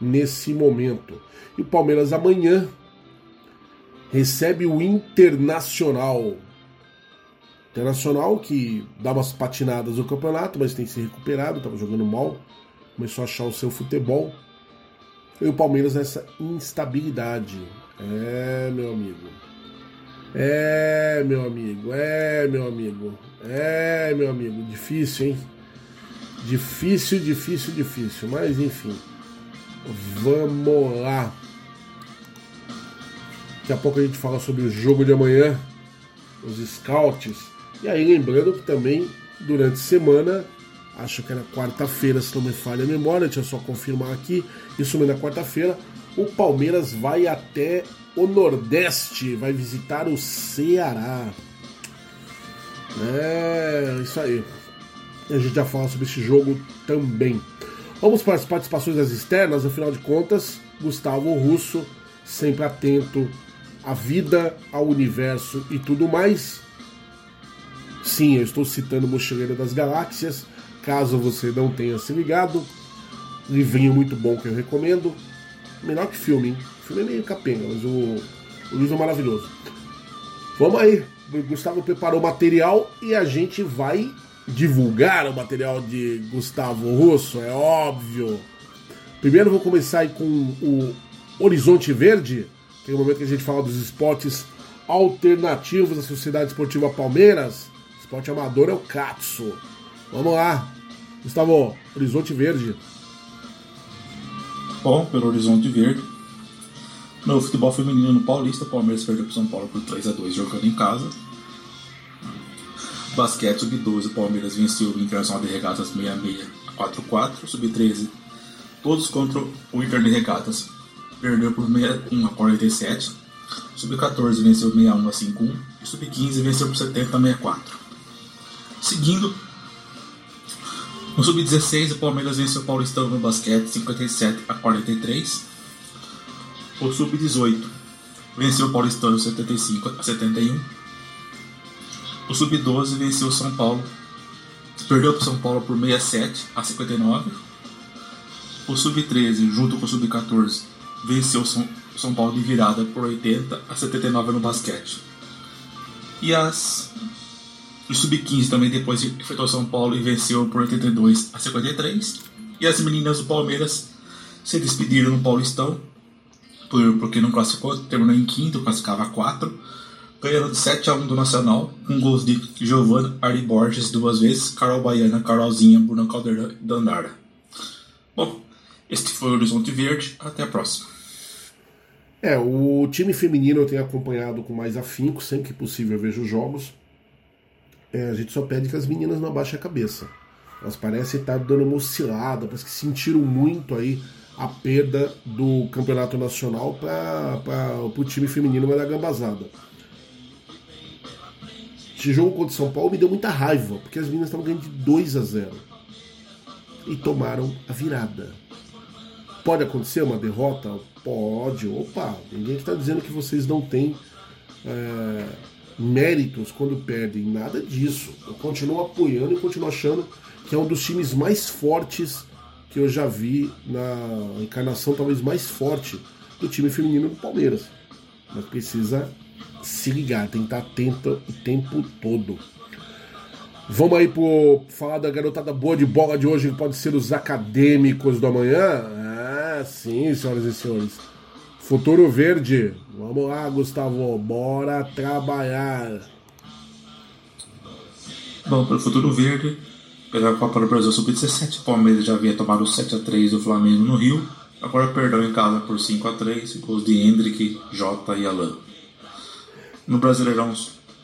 S2: nesse momento. E o Palmeiras amanhã recebe o Internacional. Internacional que dá umas patinadas no campeonato, mas tem se recuperado, estava jogando mal, começou a achar o seu futebol. E o Palmeiras nessa instabilidade. É, meu amigo. É, meu amigo. É, meu amigo. É, meu amigo. Difícil, hein? Difícil, difícil, difícil. Mas enfim. Vamos lá. Daqui a pouco a gente fala sobre o jogo de amanhã, os scouts. E aí, lembrando que também durante a semana, acho que era quarta-feira, se não me falha a memória, deixa eu só confirmar aqui. Isso mesmo na quarta-feira, o Palmeiras vai até o Nordeste, vai visitar o Ceará. É, isso aí. A gente já fala sobre esse jogo também. Vamos para as participações das externas, afinal de contas, Gustavo Russo, sempre atento à vida, ao universo e tudo mais. Sim, eu estou citando Mochileiro das Galáxias, caso você não tenha se ligado. Livrinho muito bom que eu recomendo. Melhor que filme, hein? O filme é meio capenga, mas o, o livro é maravilhoso. Vamos aí, o Gustavo preparou o material e a gente vai divulgar o material de Gustavo Russo, é óbvio. Primeiro vou começar aí com o Horizonte Verde, que é o momento que a gente fala dos esportes alternativos da Sociedade Esportiva Palmeiras. Esporte amador é o Katsu. Vamos lá. Gustavo, Horizonte Verde.
S3: Bom, pelo Horizonte Verde. No futebol feminino no Paulista, o Palmeiras perdeu para São Paulo por 3 a 2 jogando em casa. Basquete Sub-12, o Palmeiras venceu o Internacional de Regatas 66 a 4-4. Sub-13, todos contra o Inter de Regatas. Perdeu por 61 a 47. Sub-14 venceu 61 a 51. E Sub-15 venceu por 70 a 64. Seguindo, no Sub-16, o Palmeiras venceu o Paulistão no basquete 57 a 43. O Sub-18 venceu o Paulistão 75 a 71. O Sub-12 venceu o São Paulo. Perdeu para o São Paulo por 67 a 59. o Sub-13, junto com o Sub-14, venceu São, São Paulo de virada por 80 a 79 no basquete. E as o Sub-15 também depois enfrentou São Paulo e venceu por 82 a 53. E as meninas do Palmeiras se despediram no Paulistão, por, porque não classificou, terminou em quinto, classificava 4, ganhando de 7 a 1 do Nacional, com gols de Giovanna Ari Borges duas vezes, Carol Baiana, Carolzinha, Bruno Caldeirão e Dandara. Bom, este foi o Horizonte Verde, até a próxima.
S2: É, o time feminino eu tenho acompanhado com mais afinco, sempre que possível eu vejo jogos. É, a gente só pede que as meninas não abaixem a cabeça. Elas parecem estar dando uma oscilada, parece que sentiram muito aí a perda do campeonato nacional para o time feminino vai dar gambazada. Esse jogo contra o São Paulo me deu muita raiva, porque as meninas estavam ganhando de 2 a 0 e tomaram a virada. Pode acontecer uma derrota? Pode. Opa, ninguém está dizendo que vocês não têm. É méritos quando perdem, nada disso. Eu continuo apoiando e continuo achando que é um dos times mais fortes que eu já vi na encarnação talvez mais forte do time feminino do Palmeiras. Mas precisa se ligar, tem que estar atento o tempo todo. Vamos aí pro falar da garotada boa de bola de hoje, que pode ser os acadêmicos do amanhã? Ah, sim, senhoras e senhores. Futuro Verde. Vamos lá, Gustavo. Bora trabalhar.
S3: Bom, para o Futuro Verde, pela Copa do Brasil Sub-17, o Palmeiras já havia tomado 7x3 do Flamengo no Rio. Agora perdão em casa por 5x3, gols de Hendrick, Jota e Alain. No Brasileirão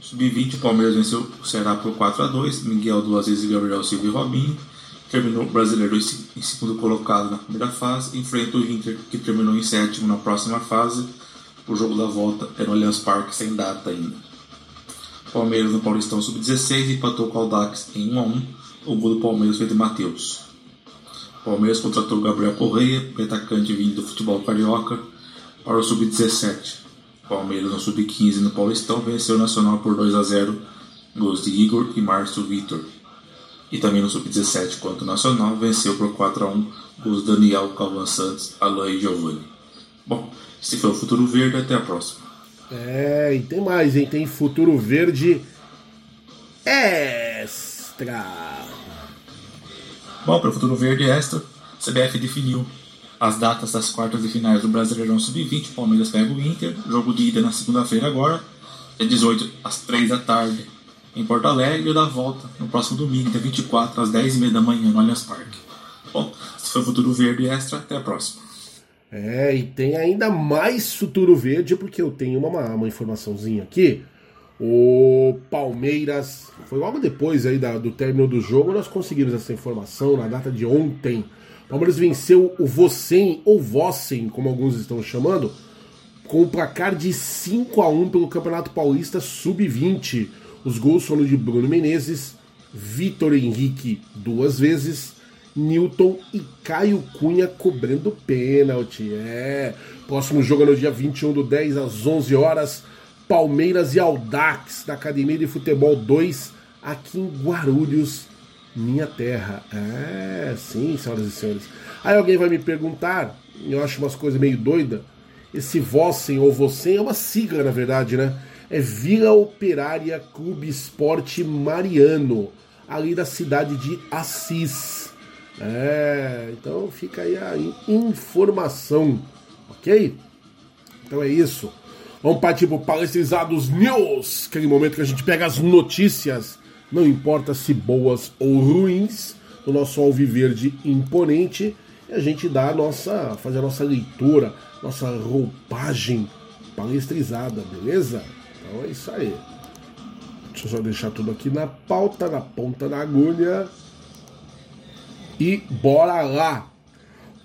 S3: Sub-20, o Palmeiras venceu o Ceará por 4x2, Miguel duas vezes, Gabriel Silva e Robinho terminou o brasileiro em segundo colocado na primeira fase, enfrenta o Inter, que terminou em sétimo na próxima fase. O jogo da volta é no Allianz Parque, sem data ainda. Palmeiras no Paulistão Sub-16 empatou com o Aldax em 1 a 1 o gol do Palmeiras foi de Matheus. Palmeiras contratou Gabriel Correia, atacante vindo do futebol carioca, para o Sub-17. Palmeiras no Sub-15 no Paulistão venceu o Nacional por 2 a 0 gols de Igor e Márcio Vitor e também no Sub-17 quanto Nacional, venceu por 4 a 1 os Daniel, Calvan Santos, Alain e Giovanni. Bom, esse foi o Futuro Verde, até a próxima.
S2: É, e tem mais, hein? Tem Futuro Verde Extra.
S3: Bom, para o Futuro Verde Extra, CBF definiu as datas das quartas de finais do Brasileirão Sub-20. Palmeiras pega o Inter, jogo de ida na segunda-feira agora, é 18 às 3 da tarde em Porto Alegre e da volta no próximo domingo, dia 24, às 10h30 da manhã, no Allianz Parque. Bom, esse foi o Futuro Verde Extra, até a próxima.
S2: É, e tem ainda mais Futuro Verde, porque eu tenho uma, uma informaçãozinha aqui. O Palmeiras, foi logo depois aí da, do término do jogo, nós conseguimos essa informação na data de ontem. O Palmeiras venceu o Vossen, ou Vossen, como alguns estão chamando, com o placar de 5 a 1 pelo Campeonato Paulista Sub-20. Os gols foram de Bruno Menezes, Vitor Henrique duas vezes, Newton e Caio Cunha cobrando pênalti. É. Próximo jogo é no dia 21 do 10 às 11 horas. Palmeiras e Aldax da Academia de Futebol 2 aqui em Guarulhos, minha terra. É, sim, senhoras e senhores. Aí alguém vai me perguntar, eu acho umas coisas meio doida. Esse Vossen ou Vossen é uma sigla, na verdade, né? É Vila Operária Clube Esporte Mariano, ali da cidade de Assis. É, então fica aí a informação, ok? Então é isso. Vamos partir para o Palestrizados News, aquele momento que a gente pega as notícias, não importa se boas ou ruins, do nosso alviverde imponente, e a gente dá a nossa, fazer a nossa leitura, nossa roupagem palestrizada, beleza? Então é isso aí. Deixa eu só deixar tudo aqui na pauta, na ponta da agulha. E bora lá!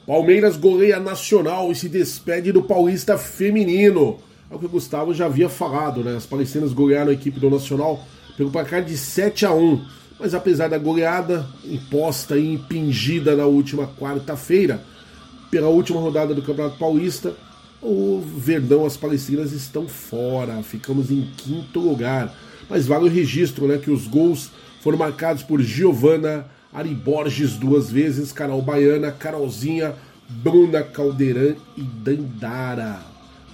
S2: Palmeiras goleia Nacional e se despede do Paulista Feminino. É o que o Gustavo já havia falado, né? As palestinas golearam a equipe do Nacional pelo placar de 7 a 1 Mas apesar da goleada imposta e impingida na última quarta-feira, pela última rodada do Campeonato Paulista, o Verdão, as Palestinas estão fora, ficamos em quinto lugar. Mas vale o registro, né, que os gols foram marcados por Giovana, Ari Borges duas vezes, Carol Baiana, Carolzinha, Bruna Caldeirão e Dandara.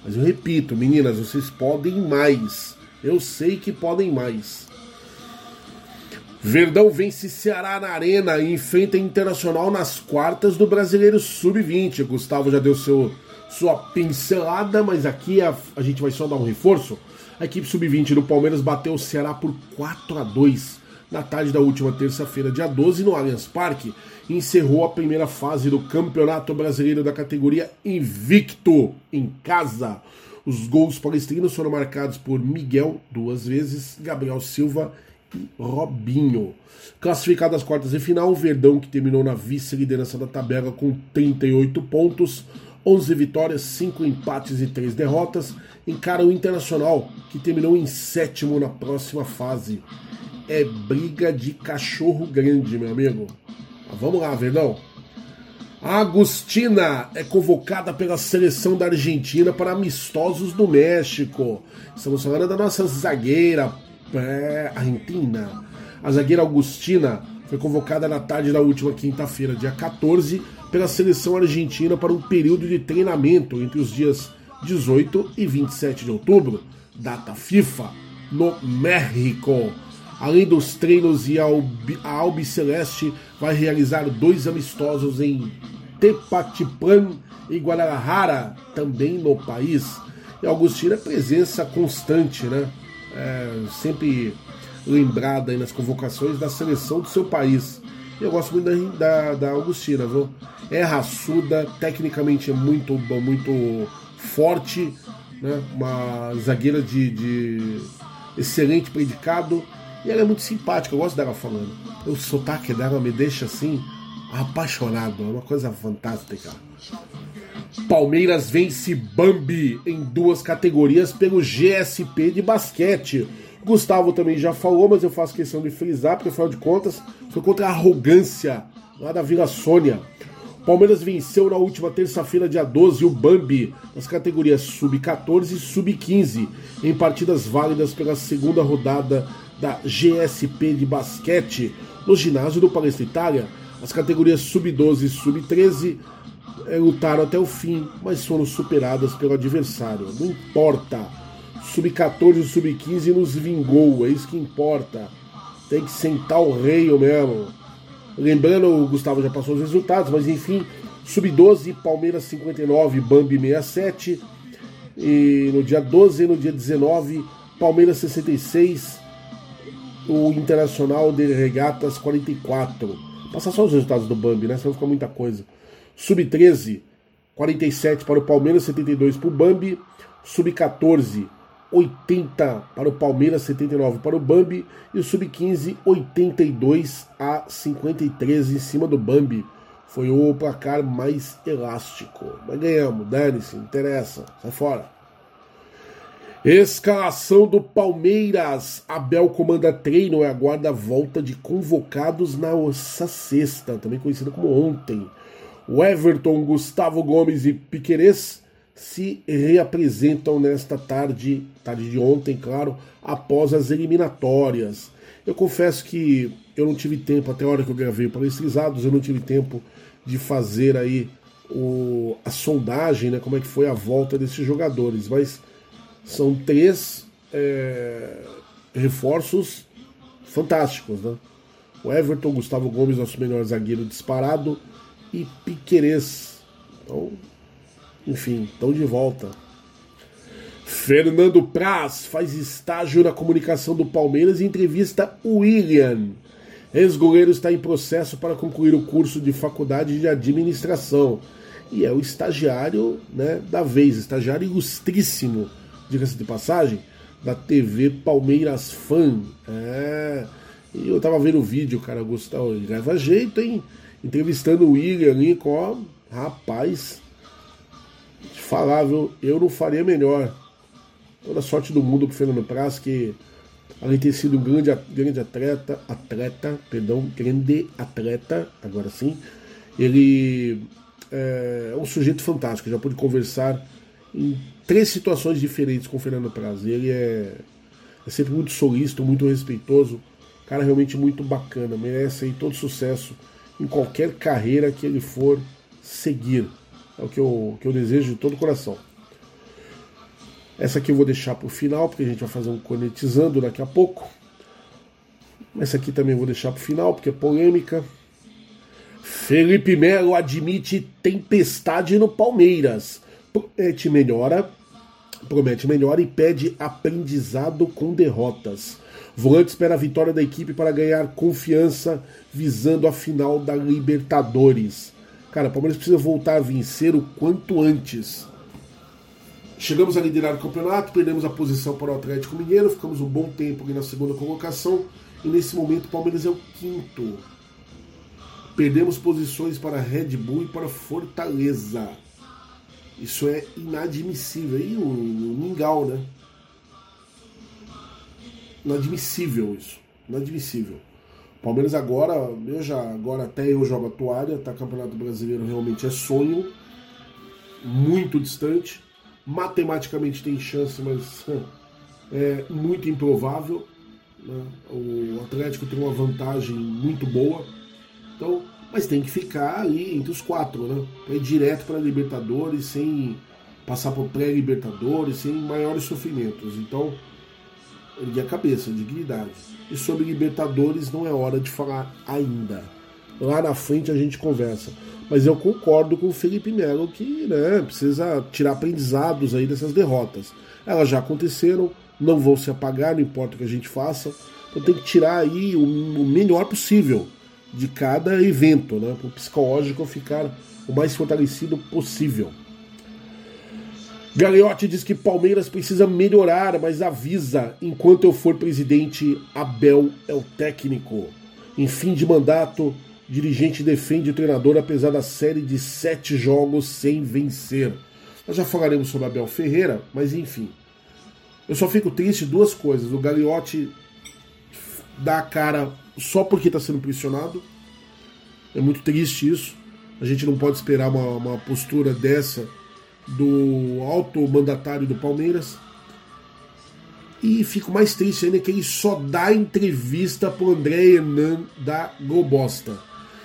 S2: Mas eu repito, meninas, vocês podem mais. Eu sei que podem mais. Verdão vence Ceará na Arena e enfrenta Internacional nas quartas do Brasileiro Sub-20. Gustavo já deu seu, sua pincelada, mas aqui a, a gente vai só dar um reforço. A equipe Sub-20 do Palmeiras bateu o Ceará por 4 a 2 na tarde da última terça-feira, dia 12, no Allianz Parque, encerrou a primeira fase do Campeonato Brasileiro da categoria Invicto, em casa. Os gols palestrinos foram marcados por Miguel, duas vezes, Gabriel Silva e Robinho. Classificado às quartas de final, o Verdão, que terminou na vice-liderança da tabela com 38 pontos, 11 vitórias, 5 empates e 3 derrotas, encara o Internacional, que terminou em sétimo na próxima fase é briga de cachorro grande, meu amigo. Mas vamos lá, Verdão. A Agustina é convocada pela seleção da Argentina para amistosos do México. Estamos falando da nossa zagueira argentina. A zagueira Agustina foi convocada na tarde da última quinta-feira, dia 14, pela seleção argentina para um período de treinamento entre os dias 18 e 27 de outubro, data FIFA, no México. Além dos treinos, a Albi Celeste vai realizar dois amistosos em Tepatipan e Guadalajara, também no país. E Augustina é presença constante, né? É, sempre lembrada nas convocações da seleção do seu país. Eu gosto muito da, da, da Augustina, viu? É raçuda, tecnicamente é muito, muito forte, né? uma zagueira de, de excelente predicado e ela é muito simpática, eu gosto dela falando. O sotaque dela me deixa assim, apaixonado, é uma coisa fantástica. Palmeiras vence Bambi em duas categorias pelo GSP de basquete. Gustavo também já falou, mas eu faço questão de frisar, porque afinal de contas foi contra a arrogância lá da Vila Sônia. Palmeiras venceu na última terça-feira, dia 12, o Bambi nas categorias Sub-14 e Sub-15, em partidas válidas pela segunda rodada da GSP de basquete no ginásio do Palestra Itália. As categorias sub-12 e sub-13 é, lutaram até o fim, mas foram superadas pelo adversário. Não importa. Sub-14 e sub-15 nos vingou, é isso que importa. Tem que sentar o rei mesmo. Lembrando, o Gustavo já passou os resultados, mas enfim, sub-12, Palmeiras 59, Bambi 67. E no dia 12 e no dia 19, Palmeiras 66, o Internacional de Regatas 44. Passar só os resultados do Bambi, né? Senão fica muita coisa. Sub-13, 47 para o Palmeiras, 72 para o Bambi. Sub-14, 80 para o Palmeiras, 79 para o Bambi. E o Sub-15, 82 a 53 em cima do Bambi. Foi o placar mais elástico. Mas ganhamos, dane-se, interessa, sai fora. Escalação do Palmeiras. Abel comanda treino e aguarda a volta de convocados na ossa sexta, também conhecida como ontem. O Everton, Gustavo Gomes e Piquerez se reapresentam nesta tarde, tarde de ontem, claro, após as eliminatórias. Eu confesso que eu não tive tempo, até a hora que eu gravei Palestrizados, eu não tive tempo de fazer aí o, a sondagem, né, como é que foi a volta desses jogadores, mas são três é, reforços fantásticos, né? O Everton, Gustavo Gomes, nosso melhor zagueiro disparado, e Piquerez. Então, enfim, estão de volta. Fernando Praz faz estágio na comunicação do Palmeiras e entrevista William. Ex-goleiro está em processo para concluir o curso de faculdade de administração. E é o estagiário né, da vez, estagiário ilustríssimo diga-se de passagem, da TV Palmeiras Fan. É. E eu tava vendo o vídeo, cara, Gustavo, ele leva jeito, hein? Entrevistando o William ali com, rapaz, falar, viu? Eu não faria melhor. Toda sorte do mundo pro Fernando Praz, que além de ter sido um grande, grande atleta, atleta, perdão, grande atleta, agora sim, ele é, é um sujeito fantástico, já pude conversar em três situações diferentes com o Fernando Praz. Ele é, é sempre muito solícito, muito respeitoso, cara realmente muito bacana, merece aí todo sucesso em qualquer carreira que ele for seguir. É o que eu, que eu desejo de todo o coração. Essa aqui eu vou deixar para o final, porque a gente vai fazer um conetizando daqui a pouco. Essa aqui também vou deixar para o final, porque é polêmica. Felipe Melo admite tempestade no Palmeiras. Promete melhora, promete melhora e pede aprendizado com derrotas. Volante espera a vitória da equipe para ganhar confiança visando a final da Libertadores. Cara, o Palmeiras precisa voltar a vencer o quanto antes. Chegamos a liderar o campeonato, perdemos a posição para o Atlético Mineiro, ficamos um bom tempo ali na segunda colocação e nesse momento o Palmeiras é o quinto. Perdemos posições para Red Bull e para Fortaleza. Isso é inadmissível. E o, o Mingau, né? Inadmissível isso. Inadmissível. Palmeiras agora, eu já, agora até eu jogo a toalha, tá? Campeonato Brasileiro realmente é sonho, muito distante. Matematicamente tem chance, mas é muito improvável. Né? O Atlético tem uma vantagem muito boa. Então, mas tem que ficar ali entre os quatro, né? Ir direto para Libertadores, sem passar por pré-Libertadores, sem maiores sofrimentos. Então, erguer a cabeça, dignidade. E sobre Libertadores não é hora de falar ainda. Lá na frente a gente conversa. Mas eu concordo com o Felipe Melo que né, precisa tirar aprendizados aí dessas derrotas. Elas já aconteceram, não vão se apagar, não importa o que a gente faça. Então tem que tirar aí o, o melhor possível de cada evento, né? Para o psicológico ficar o mais fortalecido possível. Gagliotti diz que Palmeiras precisa melhorar, mas avisa: enquanto eu for presidente, Abel é o técnico. Em fim de mandato, dirigente defende o treinador apesar da série de sete jogos sem vencer. Nós já falaremos sobre Abel Ferreira, mas enfim. Eu só fico triste duas coisas. O Gagliotti dá a cara só porque está sendo pressionado. É muito triste isso. A gente não pode esperar uma, uma postura dessa do alto mandatário do Palmeiras. E fico mais triste ainda que ele só dá entrevista pro André Hernan da Globosta.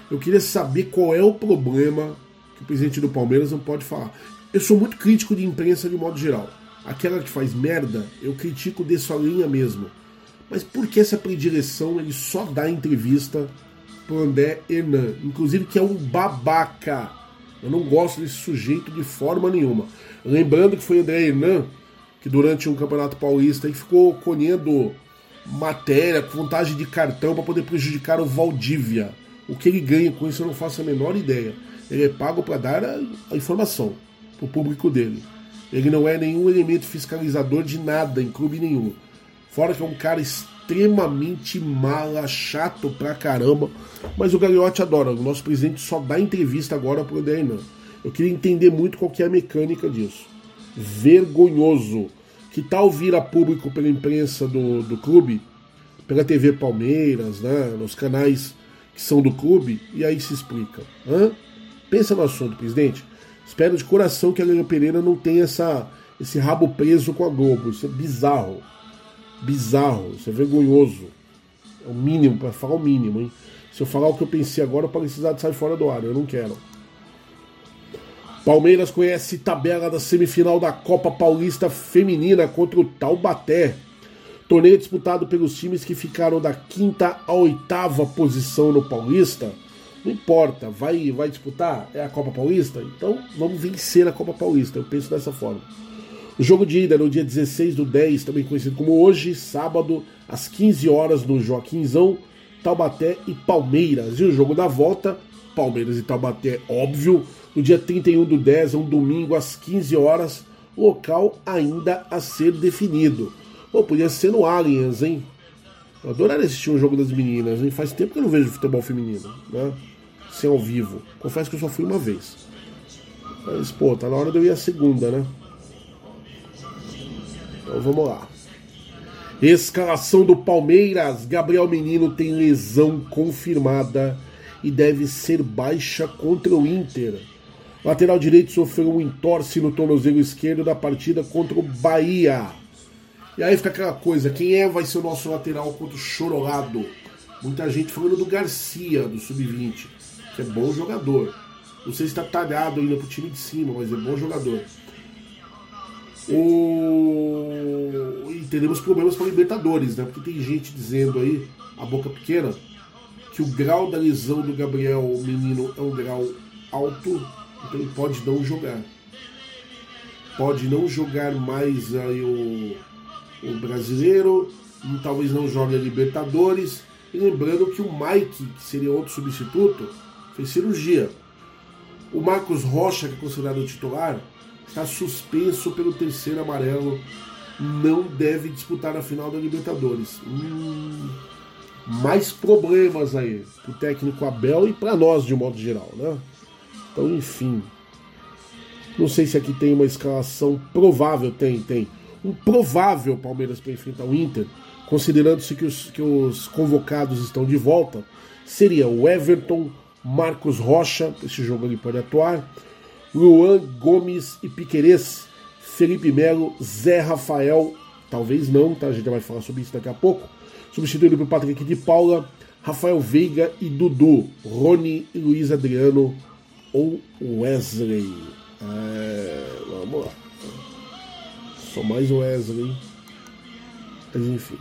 S2: Eu queria saber qual é o problema que o presidente do Palmeiras não pode falar. Eu sou muito crítico de imprensa de modo geral. Aquela que faz merda, eu critico de sua linha mesmo. Mas por que essa predileção ele só dá entrevista pro André Hernan? Inclusive que é um babaca eu não gosto desse sujeito de forma nenhuma. Lembrando que foi André Hernan que durante um campeonato paulista aí ficou colhendo matéria com vantagem de cartão para poder prejudicar o Valdívia. O que ele ganha com isso eu não faço a menor ideia. Ele é pago para dar a, a informação para o público dele. Ele não é nenhum elemento fiscalizador de nada em clube nenhum. Fora que é um cara mala, chato pra caramba. Mas o Gagliotti adora. O nosso presidente só dá entrevista agora pro Dernan. Eu queria entender muito qual que é a mecânica disso. Vergonhoso. Que tal vir a público pela imprensa do, do clube, pela TV Palmeiras, né, nos canais que são do clube, e aí se explica. Hã? Pensa no assunto, presidente. Espero de coração que a Leila Pereira não tenha essa, esse rabo preso com a Globo. Isso é bizarro bizarro, isso é vergonhoso. É o mínimo, para falar o mínimo, hein? Se eu falar o que eu pensei agora, precisar de sair fora do ar, eu não quero. Palmeiras conhece tabela da semifinal da Copa Paulista Feminina contra o Taubaté. Torneio disputado pelos times que ficaram da quinta à oitava posição no Paulista. Não importa, vai, vai disputar? É a Copa Paulista? Então vamos vencer a Copa Paulista. Eu penso dessa forma. O jogo de ida no dia 16 do 10, também conhecido como hoje, sábado, às 15 horas, no Joaquinzão, Taubaté e Palmeiras. E o jogo da volta, Palmeiras e Taubaté, óbvio, no dia 31 do 10, um domingo, às 15 horas, local ainda a ser definido. Pô, podia ser no Allianz, hein? Eu adoraria assistir um jogo das meninas, hein? Faz tempo que eu não vejo futebol feminino, né? Sem ao vivo. Confesso que eu só fui uma vez. Mas, pô, tá na hora de eu ir a segunda, né? Então vamos lá. Escalação do Palmeiras. Gabriel Menino tem lesão confirmada e deve ser baixa contra o Inter. Lateral direito sofreu um entorse no tornozelo esquerdo da partida contra o Bahia. E aí fica aquela coisa: quem é vai ser o nosso lateral contra o Chorolado? Muita gente falando do Garcia, do Sub-20, que é bom jogador. Não sei se está talhado ainda pro time de cima, mas é bom jogador. O... E teremos problemas para Libertadores, né? Porque tem gente dizendo aí, a boca pequena, que o grau da lesão do Gabriel Menino é um grau alto, então ele pode não jogar. Pode não jogar mais aí o, o brasileiro, talvez não jogue a Libertadores. E lembrando que o Mike, que seria outro substituto, fez cirurgia. O Marcos Rocha, que é considerado titular, está suspenso pelo terceiro amarelo. Não deve disputar a final da Libertadores. Hum, mais problemas aí pro técnico Abel e para nós de modo geral, né? Então, enfim. Não sei se aqui tem uma escalação provável, tem, tem. Um provável Palmeiras para enfrentar o Inter, considerando-se que os, que os convocados estão de volta, seria o Everton, Marcos Rocha, esse jogo ele pode atuar, Luan Gomes e Piquerez, Felipe Melo, Zé Rafael, talvez não, tá? A gente vai falar sobre isso daqui a pouco. Substituído por Patrick de Paula, Rafael Veiga e Dudu, Rony e Luiz Adriano ou Wesley. É, vamos lá. Só mais Wesley. Mas enfim.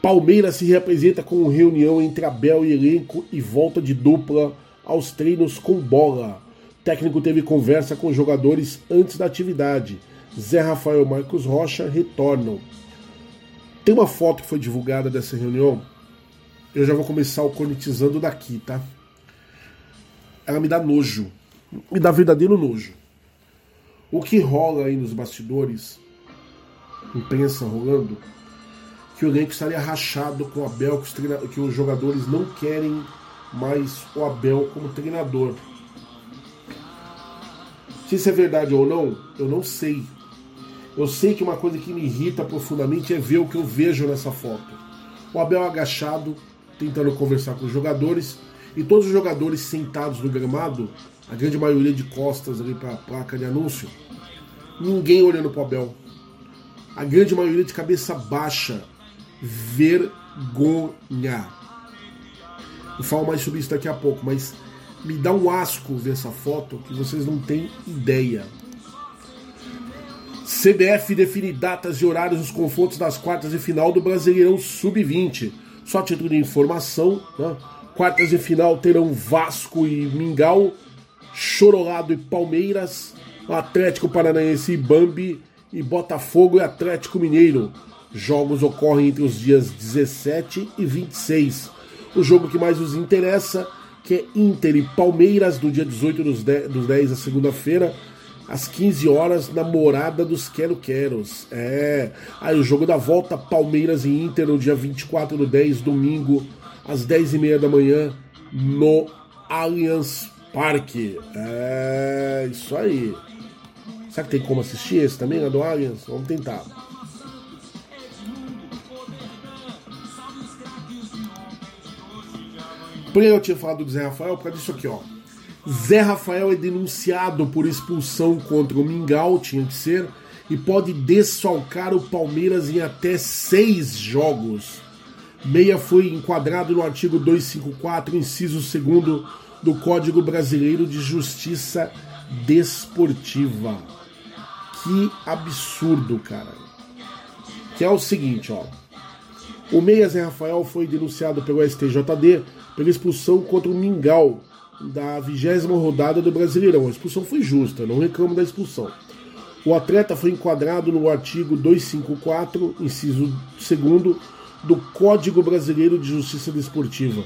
S2: Palmeiras se representa com reunião entre Abel e elenco e volta de dupla aos treinos com bola. O técnico teve conversa com jogadores antes da atividade. Zé Rafael Marcos Rocha retornam. Tem uma foto que foi divulgada dessa reunião. Eu já vou começar o cornetizando daqui, tá? Ela me dá nojo. Me dá verdadeiro nojo. O que rola aí nos bastidores, imprensa rolando, que o elenco estaria rachado com o Abel, que os, que os jogadores não querem mais o Abel como treinador. Se isso é verdade ou não, eu não sei. Eu sei que uma coisa que me irrita profundamente é ver o que eu vejo nessa foto. O Abel agachado, tentando conversar com os jogadores, e todos os jogadores sentados no gramado, a grande maioria de costas ali para a placa de anúncio, ninguém olhando para o Abel. A grande maioria de cabeça baixa, vergonha. Eu falo mais sobre isso daqui a pouco, mas me dá um asco ver essa foto que vocês não têm ideia. CBF define datas e horários dos confrontos das quartas de final do Brasileirão Sub-20. Só título de informação, né? quartas de final terão Vasco e Mingau, Chorolado e Palmeiras, Atlético Paranaense e Bambi e Botafogo e Atlético Mineiro. Jogos ocorrem entre os dias 17 e 26 o jogo que mais nos interessa, que é Inter e Palmeiras, do dia 18 dos 10, dos 10 a segunda-feira, às 15 horas, na morada dos Quero-Queros. É. Aí o jogo da volta, Palmeiras e Inter, no dia 24 do 10, domingo, às 10h30 da manhã, no Allianz Parque. É, isso aí. Será que tem como assistir esse também, lá do Allianz? Vamos tentar. Por eu tinha falado do Zé Rafael? Por causa disso aqui, ó. Zé Rafael é denunciado por expulsão contra o Mingau, tinha que ser, e pode desfalcar o Palmeiras em até seis jogos. Meia foi enquadrado no artigo 254, inciso 2 do Código Brasileiro de Justiça Desportiva. Que absurdo, cara. Que é o seguinte, ó. O Meia Zé Rafael foi denunciado pelo STJD pela expulsão contra o Mingau da vigésima rodada do Brasileirão. A expulsão foi justa, não reclamo da expulsão. O atleta foi enquadrado no artigo 254, inciso 2 do Código Brasileiro de Justiça Desportiva.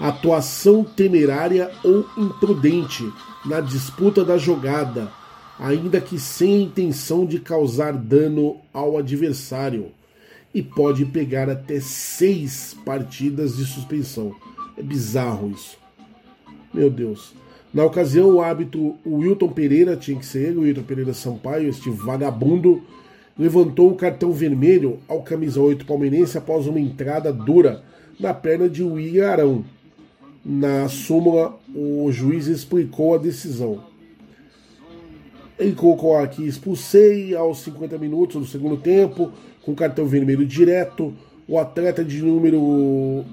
S2: Atuação temerária ou imprudente na disputa da jogada, ainda que sem a intenção de causar dano ao adversário, e pode pegar até seis partidas de suspensão. É bizarro isso. Meu Deus. Na ocasião, o hábito, o Wilton Pereira, tinha que ser ele, o Wilton Pereira Sampaio, este vagabundo, levantou o cartão vermelho ao camisa 8 palmeirense após uma entrada dura na perna de William Arão. Na súmula, o juiz explicou a decisão. Ele colocou aqui: expulsei aos 50 minutos do segundo tempo, com cartão vermelho direto. O atleta de número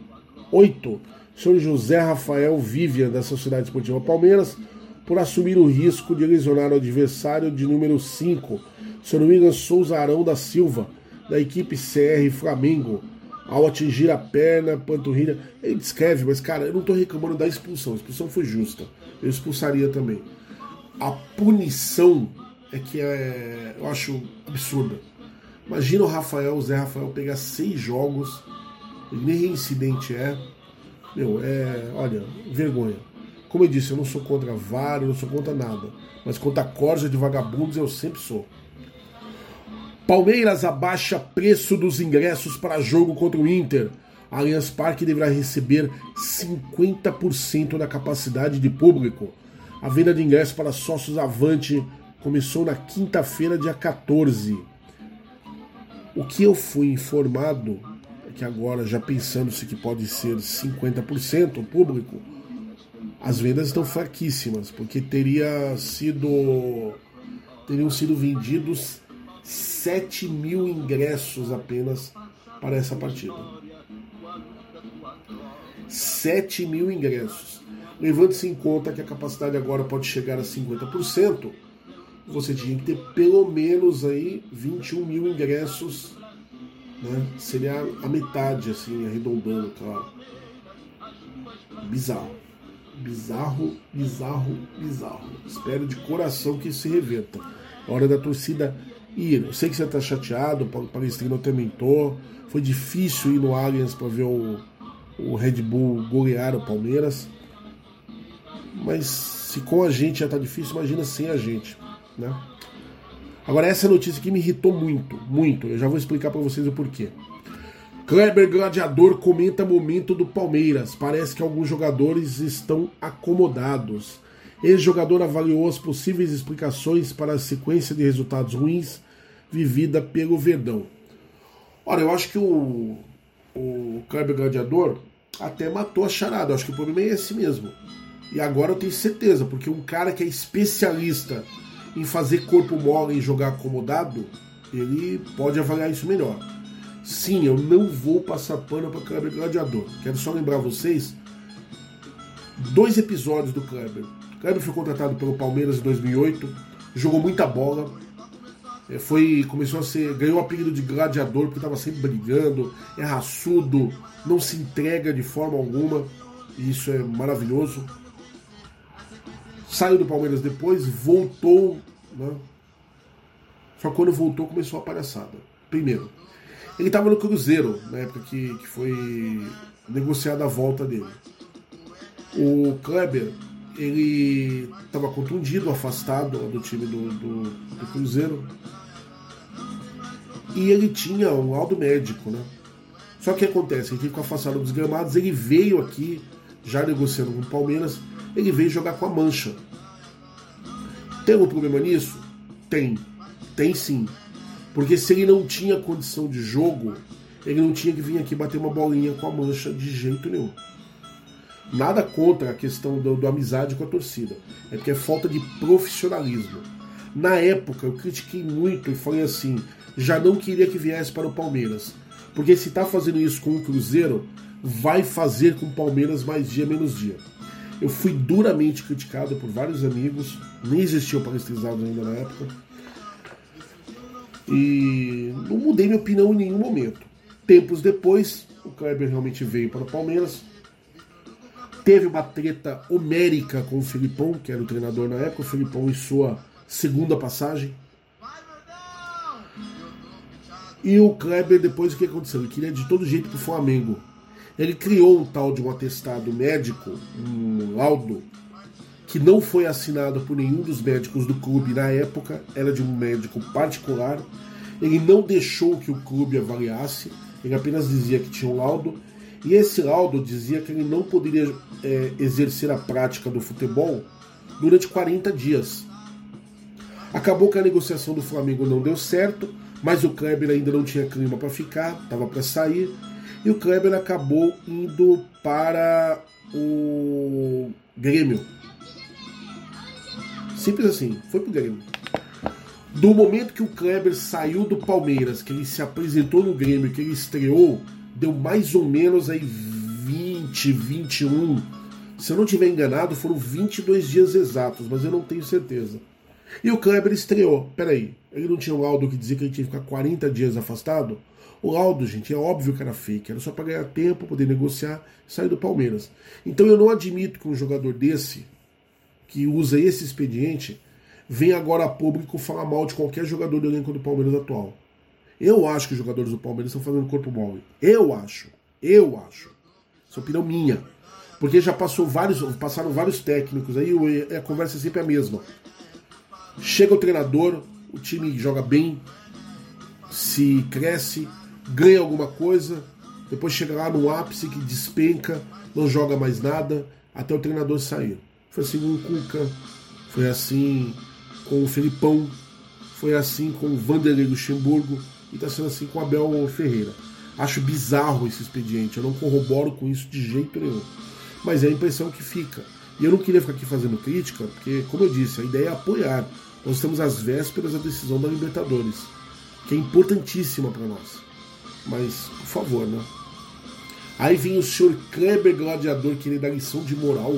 S2: 8 senhor José Rafael Vivian, da Sociedade Esportiva Palmeiras, por assumir o risco de lesionar o adversário de número 5, se não me engano, Souza Arão da Silva, da equipe CR Flamengo, ao atingir a perna, panturrilha. Ele descreve, mas cara, eu não estou reclamando da expulsão, a expulsão foi justa. Eu expulsaria também. A punição é que é, eu acho absurda. Imagina o Rafael, o Zé Rafael, pegar seis jogos, nem reincidente é. Meu, é. Olha, vergonha. Como eu disse, eu não sou contra VAR, eu não sou contra nada. Mas contra a corja de vagabundos eu sempre sou. Palmeiras abaixa preço dos ingressos para jogo contra o Inter. A Allianz Parque deverá receber 50% da capacidade de público. A venda de ingressos para sócios Avante começou na quinta-feira, dia 14. O que eu fui informado que agora, já pensando-se que pode ser 50% o público, as vendas estão fraquíssimas, porque teria sido teriam sido vendidos 7 mil ingressos apenas para essa partida. 7 mil ingressos. Levando-se em conta que a capacidade agora pode chegar a 50%, você tinha que ter pelo menos aí 21 mil ingressos, né? Seria a metade, assim, arredondando, claro. Bizarro. Bizarro, bizarro, bizarro. Espero de coração que se reverta. Hora da torcida ir. Eu sei que você está chateado, o Palestrino atormentou. Foi difícil ir no Allianz para ver o, o Red Bull golear o Palmeiras. Mas se com a gente já está difícil, imagina sem a gente. Né? Agora, essa notícia aqui me irritou muito, muito. Eu já vou explicar para vocês o porquê. Kleber Gladiador comenta momento do Palmeiras. Parece que alguns jogadores estão acomodados. Ex-jogador avaliou as possíveis explicações para a sequência de resultados ruins vivida pelo Verdão. Olha, eu acho que o, o Kleber Gladiador até matou a charada. Eu acho que o problema é esse mesmo. E agora eu tenho certeza, porque um cara que é especialista em fazer corpo mole e jogar acomodado, ele pode avaliar isso melhor. Sim, eu não vou passar pano para Kleber Gladiador. Quero só lembrar vocês dois episódios do Kleber. Kleber foi contratado pelo Palmeiras em 2008, jogou muita bola, é, foi começou a ser ganhou o apelido de gladiador porque estava sempre brigando, é raçudo, não se entrega de forma alguma, e isso é maravilhoso saiu do Palmeiras depois, voltou, né? Só quando voltou começou a palhaçada. Primeiro, ele estava no Cruzeiro, na época que, que foi negociada a volta dele. O Kleber, ele estava contundido, afastado do time do, do, do, Cruzeiro. E ele tinha um laudo médico, né? Só que acontece, ele ficou afastado dos gramados, ele veio aqui, já negociando com o Palmeiras, ele veio jogar com a Mancha. Tem algum problema nisso? Tem. Tem sim. Porque se ele não tinha condição de jogo, ele não tinha que vir aqui bater uma bolinha com a Mancha de jeito nenhum. Nada contra a questão do, do amizade com a torcida. É porque é falta de profissionalismo. Na época eu critiquei muito e falei assim: já não queria que viesse para o Palmeiras. Porque se está fazendo isso com o Cruzeiro, vai fazer com o Palmeiras mais dia menos dia. Eu fui duramente criticado por vários amigos, nem existia o palestrizado ainda na época. E não mudei minha opinião em nenhum momento. Tempos depois, o Kleber realmente veio para o Palmeiras. Teve uma treta homérica com o Filipão, que era o treinador na época, o Filipão em sua segunda passagem. E o Kleber, depois o que aconteceu? Ele queria de todo jeito pro Flamengo. Ele criou um tal de um atestado médico, um laudo, que não foi assinado por nenhum dos médicos do clube na época, era de um médico particular. Ele não deixou que o clube avaliasse, ele apenas dizia que tinha um laudo, e esse laudo dizia que ele não poderia é, exercer a prática do futebol durante 40 dias. Acabou que a negociação do Flamengo não deu certo, mas o Kleber ainda não tinha clima para ficar, estava para sair. E o Kleber acabou indo para o Grêmio. Simples assim, foi pro Grêmio. Do momento que o Kleber saiu do Palmeiras, que ele se apresentou no Grêmio, que ele estreou, deu mais ou menos aí 20, 21. Se eu não tiver enganado, foram 22 dias exatos, mas eu não tenho certeza. E o Kleber estreou. Peraí, ele não tinha um laudo que dizia que ele tinha que ficar 40 dias afastado? O laudo, gente, é óbvio que era fake, era só para ganhar tempo, poder negociar sair do Palmeiras. Então eu não admito que um jogador desse, que usa esse expediente, venha agora a público falar mal de qualquer jogador do elenco do Palmeiras atual. Eu acho que os jogadores do Palmeiras estão fazendo corpo mole. Eu acho. Eu acho. Essa é opinião minha. Porque já passou vários, passaram vários técnicos aí, a conversa é sempre a mesma. Chega o treinador, o time joga bem, se cresce, ganha alguma coisa, depois chega lá no ápice que despenca, não joga mais nada, até o treinador sair. Foi assim com o Cuca, foi assim com o Felipão, foi assim com o Vanderlei Luxemburgo e está sendo assim com o Abel Ferreira. Acho bizarro esse expediente, eu não corroboro com isso de jeito nenhum. Mas é a impressão que fica. E eu não queria ficar aqui fazendo crítica, porque, como eu disse, a ideia é apoiar. Nós estamos às vésperas da decisão da Libertadores, que é importantíssima para nós. Mas, por favor, né? Aí vem o senhor Kleber Gladiador querer dar lição de moral,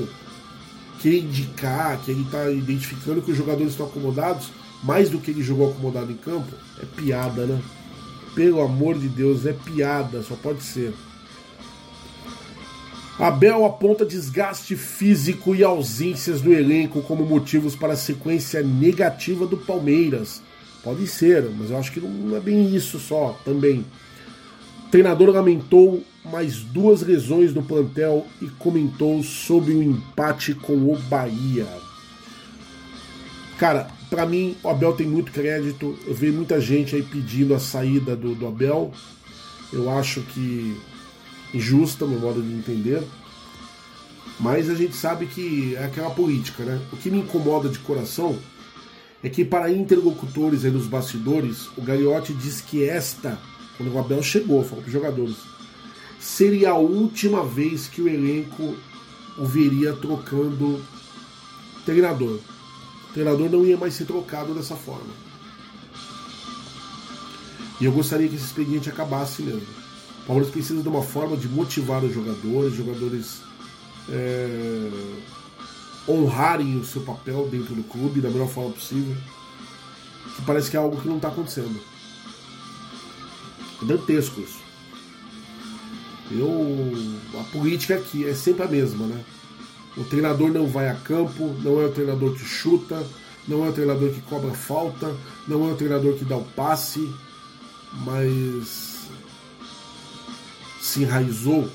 S2: querer indicar que ele está identificando que os jogadores estão acomodados, mais do que ele jogou acomodado em campo. É piada, né? Pelo amor de Deus, é piada, só pode ser. Abel aponta desgaste físico e ausências do elenco como motivos para a sequência negativa do Palmeiras. Pode ser, mas eu acho que não é bem isso só também. Treinador lamentou mais duas lesões no plantel e comentou sobre o empate com o Bahia. Cara, para mim o Abel tem muito crédito. Eu vejo muita gente aí pedindo a saída do, do Abel. Eu acho que injusta, no modo de entender. Mas a gente sabe que é aquela política, né? O que me incomoda de coração é que para interlocutores aí nos bastidores, o Gagliotti diz que esta, quando o Abel chegou, falou para os jogadores, seria a última vez que o elenco o trocando treinador. O treinador não ia mais ser trocado dessa forma. E eu gostaria que esse expediente acabasse mesmo. O Palmeiras precisa de uma forma de motivar os jogadores, jogadores é, honrarem o seu papel dentro do clube da melhor forma possível. Que parece que é algo que não está acontecendo. É dantesco isso. Eu, a política aqui é sempre a mesma, né? O treinador não vai a campo, não é o treinador que chuta, não é o treinador que cobra falta, não é o treinador que dá o passe, mas se enraizou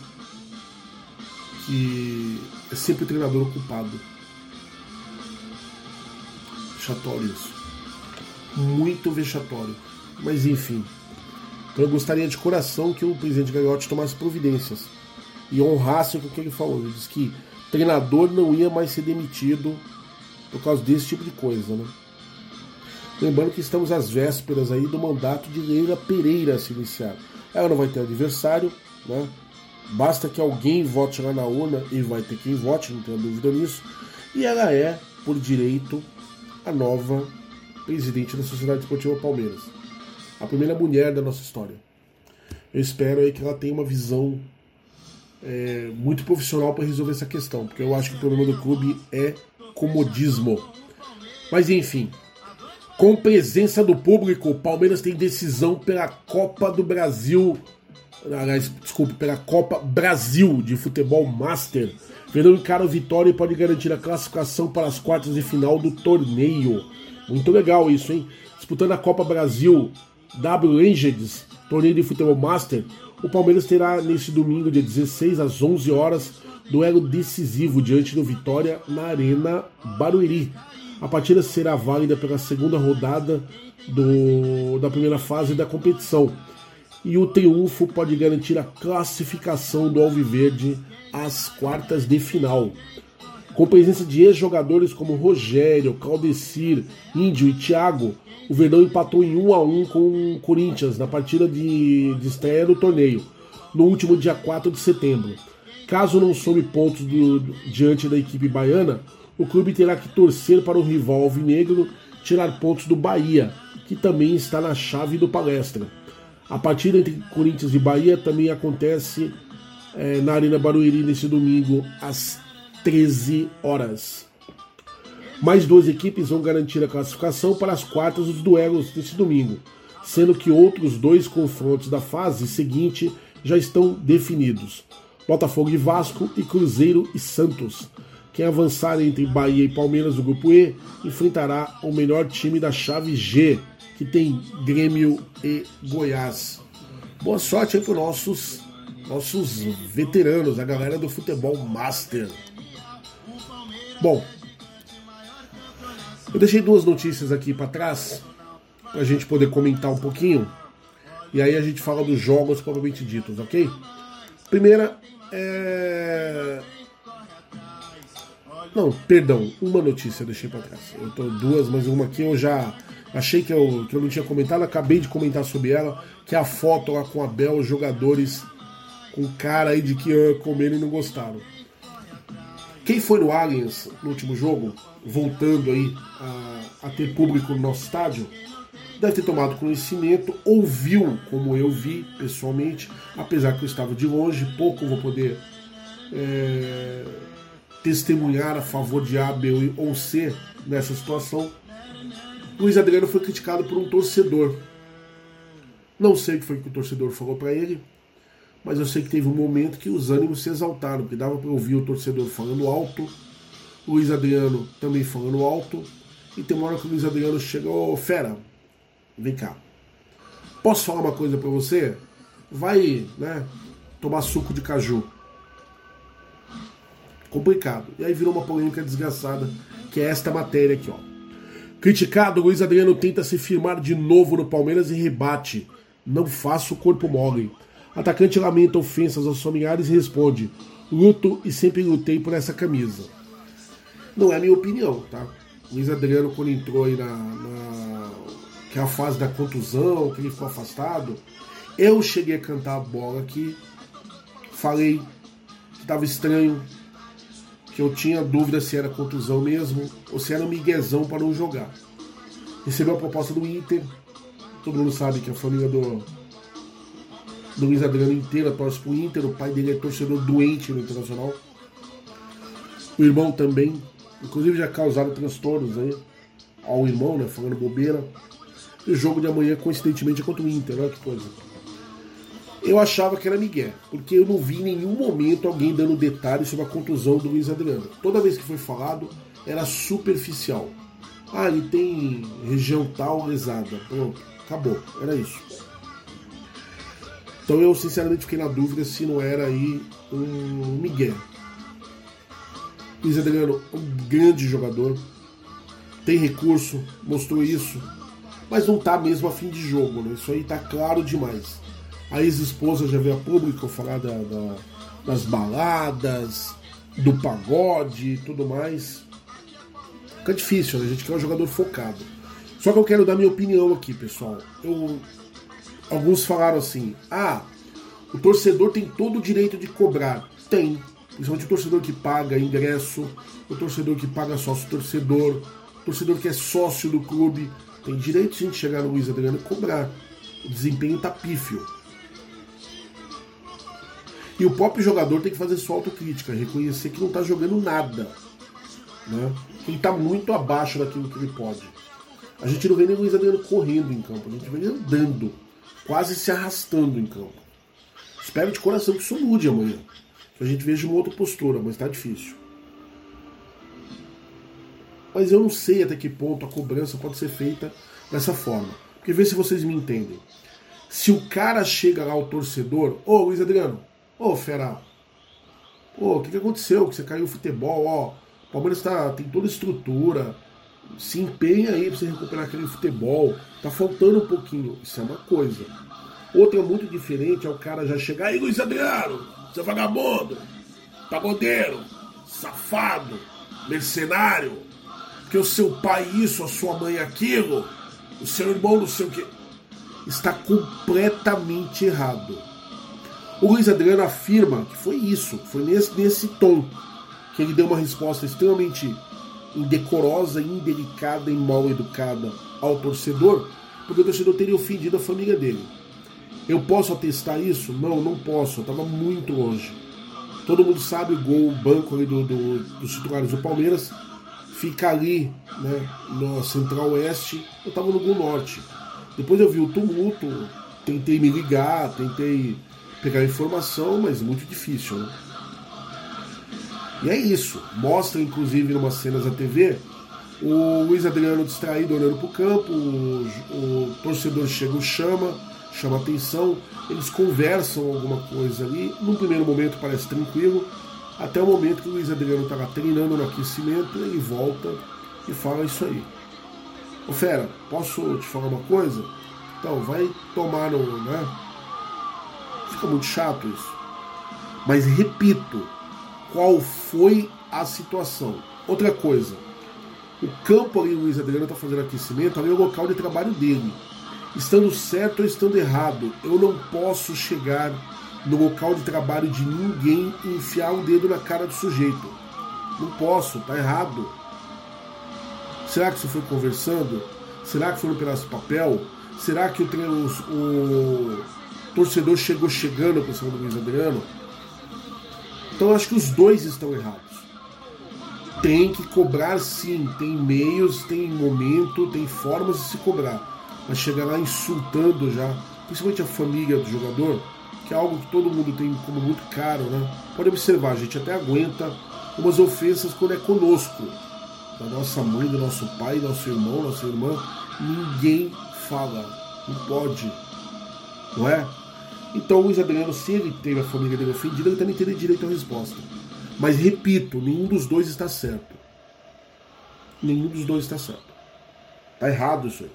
S2: que é sempre o treinador ocupado. Vexatório isso. Muito vexatório. Mas enfim. Então eu gostaria de coração que o presidente Gagliotti tomasse providências e honrasse o que ele falou. Ele disse que treinador não ia mais ser demitido por causa desse tipo de coisa, né? Lembrando que estamos às vésperas aí do mandato de Leila Pereira se iniciar. Ela não vai ter adversário, né? Basta que alguém vote lá na urna, e vai ter quem vote, não tenho dúvida nisso. E ela é, por direito, a nova presidente da Sociedade Esportiva Palmeiras. A primeira mulher da nossa história. Eu espero aí que ela tenha uma visão é, muito profissional para resolver essa questão, porque eu acho que o problema do clube é comodismo. Mas enfim, com presença do público, o Palmeiras tem decisão pela Copa do Brasil aliás, desculpe, pela Copa Brasil de Futebol Master. Verão encara o Vitória e pode garantir a classificação para as quartas de final do torneio. Muito legal isso, hein? Disputando a Copa Brasil W Legends, torneio de futebol master, o Palmeiras terá neste domingo, dia 16 às 11 horas, duelo decisivo diante do Vitória na Arena Barueri. A partida será válida pela segunda rodada do, da primeira fase da competição e o triunfo pode garantir a classificação do Alviverde às quartas de final. Com presença de ex-jogadores como Rogério, Caldecir, Índio e Thiago, o Verdão empatou em 1 a 1 com o Corinthians na partida de, de estreia do torneio, no último dia 4 de setembro. Caso não some pontos do, diante da equipe baiana, o clube terá que torcer para o rival alvinegro tirar pontos do Bahia, que também está na chave do palestra. A partida entre Corinthians e Bahia também acontece é, na Arena Barueri neste domingo às 13 horas. Mais duas equipes vão garantir a classificação para as quartas dos duelos deste domingo, sendo que outros dois confrontos da fase seguinte já estão definidos. Botafogo e Vasco e Cruzeiro e Santos. Quem avançar entre Bahia e Palmeiras do grupo E enfrentará o melhor time da chave G, que tem Grêmio e Goiás. Boa sorte aí para nossos nossos veteranos, a galera do futebol master. Bom, eu deixei duas notícias aqui para trás para a gente poder comentar um pouquinho e aí a gente fala dos jogos propriamente ditos, ok? Primeira é não, perdão, uma notícia eu deixei para trás. Eu tô duas, mas uma aqui eu já achei que eu, que eu não tinha comentado, acabei de comentar sobre ela, que é a foto lá com a Bel, jogadores com cara aí de que uh, comeram e não gostaram. Quem foi no Allianz no último jogo, voltando aí a, a ter público no nosso estádio, deve ter tomado conhecimento, ouviu como eu vi pessoalmente, apesar que eu estava de longe, pouco vou poder é, testemunhar a favor de A, B ou C nessa situação. Luiz Adriano foi criticado por um torcedor. Não sei o que foi que o torcedor falou para ele, mas eu sei que teve um momento que os ânimos se exaltaram, porque dava para ouvir o torcedor falando alto, o Luiz Adriano também falando alto, e tem uma hora que o Luiz Adriano chega, ô oh, fera, vem cá. Posso falar uma coisa para você? Vai, né, tomar suco de caju. Complicado. E aí virou uma polêmica desgraçada, que é esta matéria aqui, ó. Criticado, Luiz Adriano tenta se firmar de novo no Palmeiras e rebate. Não faço corpo mole. Atacante lamenta ofensas aos familiares e responde: Luto e sempre lutei por essa camisa. Não é minha opinião, tá? Luiz Adriano, quando entrou aí na, na que é a fase da contusão, que ele ficou afastado, eu cheguei a cantar a bola aqui, falei que estava estranho, que eu tinha dúvida se era contusão mesmo ou se era um miguezão para não jogar. Recebeu a proposta do Inter, todo mundo sabe que a família do Luiz Adriano inteira torce pro Inter, o pai dele é torcedor doente no Internacional. O irmão também, inclusive já causaram transtornos aí ao irmão, né, falando bobeira. E o jogo de amanhã, coincidentemente, é contra o Inter, olha que coisa. Eu achava que era Miguel, porque eu não vi em nenhum momento alguém dando detalhes sobre a contusão do Luiz Adriano. Toda vez que foi falado, era superficial. Ah, ele tem região tal lesada. Pronto, acabou. Era isso. Então eu sinceramente fiquei na dúvida se não era aí um Miguel. Luiz Adriano, um grande jogador, tem recurso, mostrou isso, mas não tá mesmo a fim de jogo, né? Isso aí tá claro demais. A ex-esposa já veio a público falar da, da, das baladas, do pagode e tudo mais. Fica difícil, né? A gente quer um jogador focado. Só que eu quero dar minha opinião aqui, pessoal. Eu alguns falaram assim: ah, o torcedor tem todo o direito de cobrar. Tem. Principalmente o torcedor que paga ingresso, o torcedor que paga sócio torcedor, o torcedor que é sócio do clube. Tem direito sim de chegar no Luiz Adriano e cobrar. O desempenho tá pífio. E o próprio jogador tem que fazer sua autocrítica, reconhecer que não está jogando nada. Né? Ele está muito abaixo daquilo que ele pode. A gente não vê nem o Luiz Adriano correndo em campo, a gente vê ele andando quase se arrastando em campo. Espero de coração que isso mude amanhã. Que a gente veja uma outra postura, mas está difícil. Mas eu não sei até que ponto a cobrança pode ser feita dessa forma. Porque vê se vocês me entendem. Se o cara chega lá, o torcedor, ô oh, Luiz Adriano, ô oh, Fera, ô, oh, o que, que aconteceu? Que você caiu o futebol, ó. O Palmeiras tá, tem toda a estrutura, se empenha aí para você recuperar aquele futebol. Tá faltando um pouquinho. Isso é uma coisa. Outra muito diferente é o cara já chegar aí, Luiz Adriano, seu vagabundo, pagodeiro, safado, mercenário, que o seu pai isso, a sua mãe aquilo, o seu irmão não sei o que. Está completamente errado. O Luiz Adriano afirma que foi isso, foi nesse, nesse tom que ele deu uma resposta extremamente indecorosa, indelicada e mal educada ao torcedor, porque o torcedor teria ofendido a família dele. Eu posso atestar isso? Não, não posso. Eu estava muito longe. Todo mundo sabe o gol, o banco ali do, do, dos titulares do Palmeiras fica ali, né, na Central Oeste. Eu estava no Gol Norte. Depois eu vi o tumulto, tentei me ligar, tentei pegar informação, mas muito difícil, né? E é isso. Mostra, inclusive, em umas cenas da TV, o Luiz Adriano distraído olhando para o campo, o torcedor chega chama, chama atenção, eles conversam alguma coisa ali. Num primeiro momento parece tranquilo, até o momento que o Luiz Adriano estava treinando no aquecimento, ele volta e fala isso aí. Ô Fera, posso te falar uma coisa? Então, vai tomar no. Né? Fica muito chato isso. Mas repito, qual foi a situação? Outra coisa, o campo ali, o Luiz Adriano está fazendo aquecimento, ali é o local de trabalho dele. Estando certo ou estando errado, eu não posso chegar no local de trabalho de ninguém e enfiar o dedo na cara do sujeito. Não posso, tá errado. Será que isso foi conversando? Será que foi no pedaço de papel? Será que o, o, o torcedor chegou chegando com do Luiz Adriano? Então acho que os dois estão errados. Tem que cobrar sim, tem meios, tem momento, tem formas de se cobrar. Mas chegar lá insultando já, principalmente a família do jogador, que é algo que todo mundo tem como muito caro, né? Pode observar, a gente até aguenta umas ofensas quando é conosco. Da nossa mãe, do nosso pai, nosso irmão, nossa irmã, ninguém fala. Não pode. Não é? Então o Luiz Adriano, se ele teve a família dele ofendida, ele também teria direito à resposta. Mas repito, nenhum dos dois está certo. Nenhum dos dois está certo. Tá errado isso aí.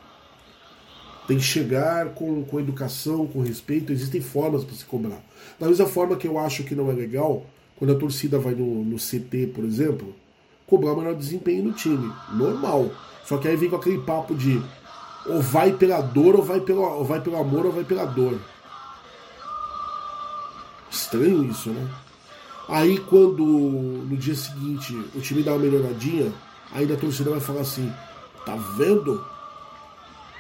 S2: Tem que chegar com, com educação, com respeito. Existem formas para se cobrar. Da mesma forma que eu acho que não é legal, quando a torcida vai no, no CT, por exemplo, cobrar o melhor desempenho no time. Normal. Só que aí vem com aquele papo de ou vai pela dor, ou vai pelo, ou vai pelo amor, ou vai pela dor. Estranho isso, né? Aí quando no dia seguinte o time dá uma melhoradinha, aí a torcida vai falar assim, tá vendo?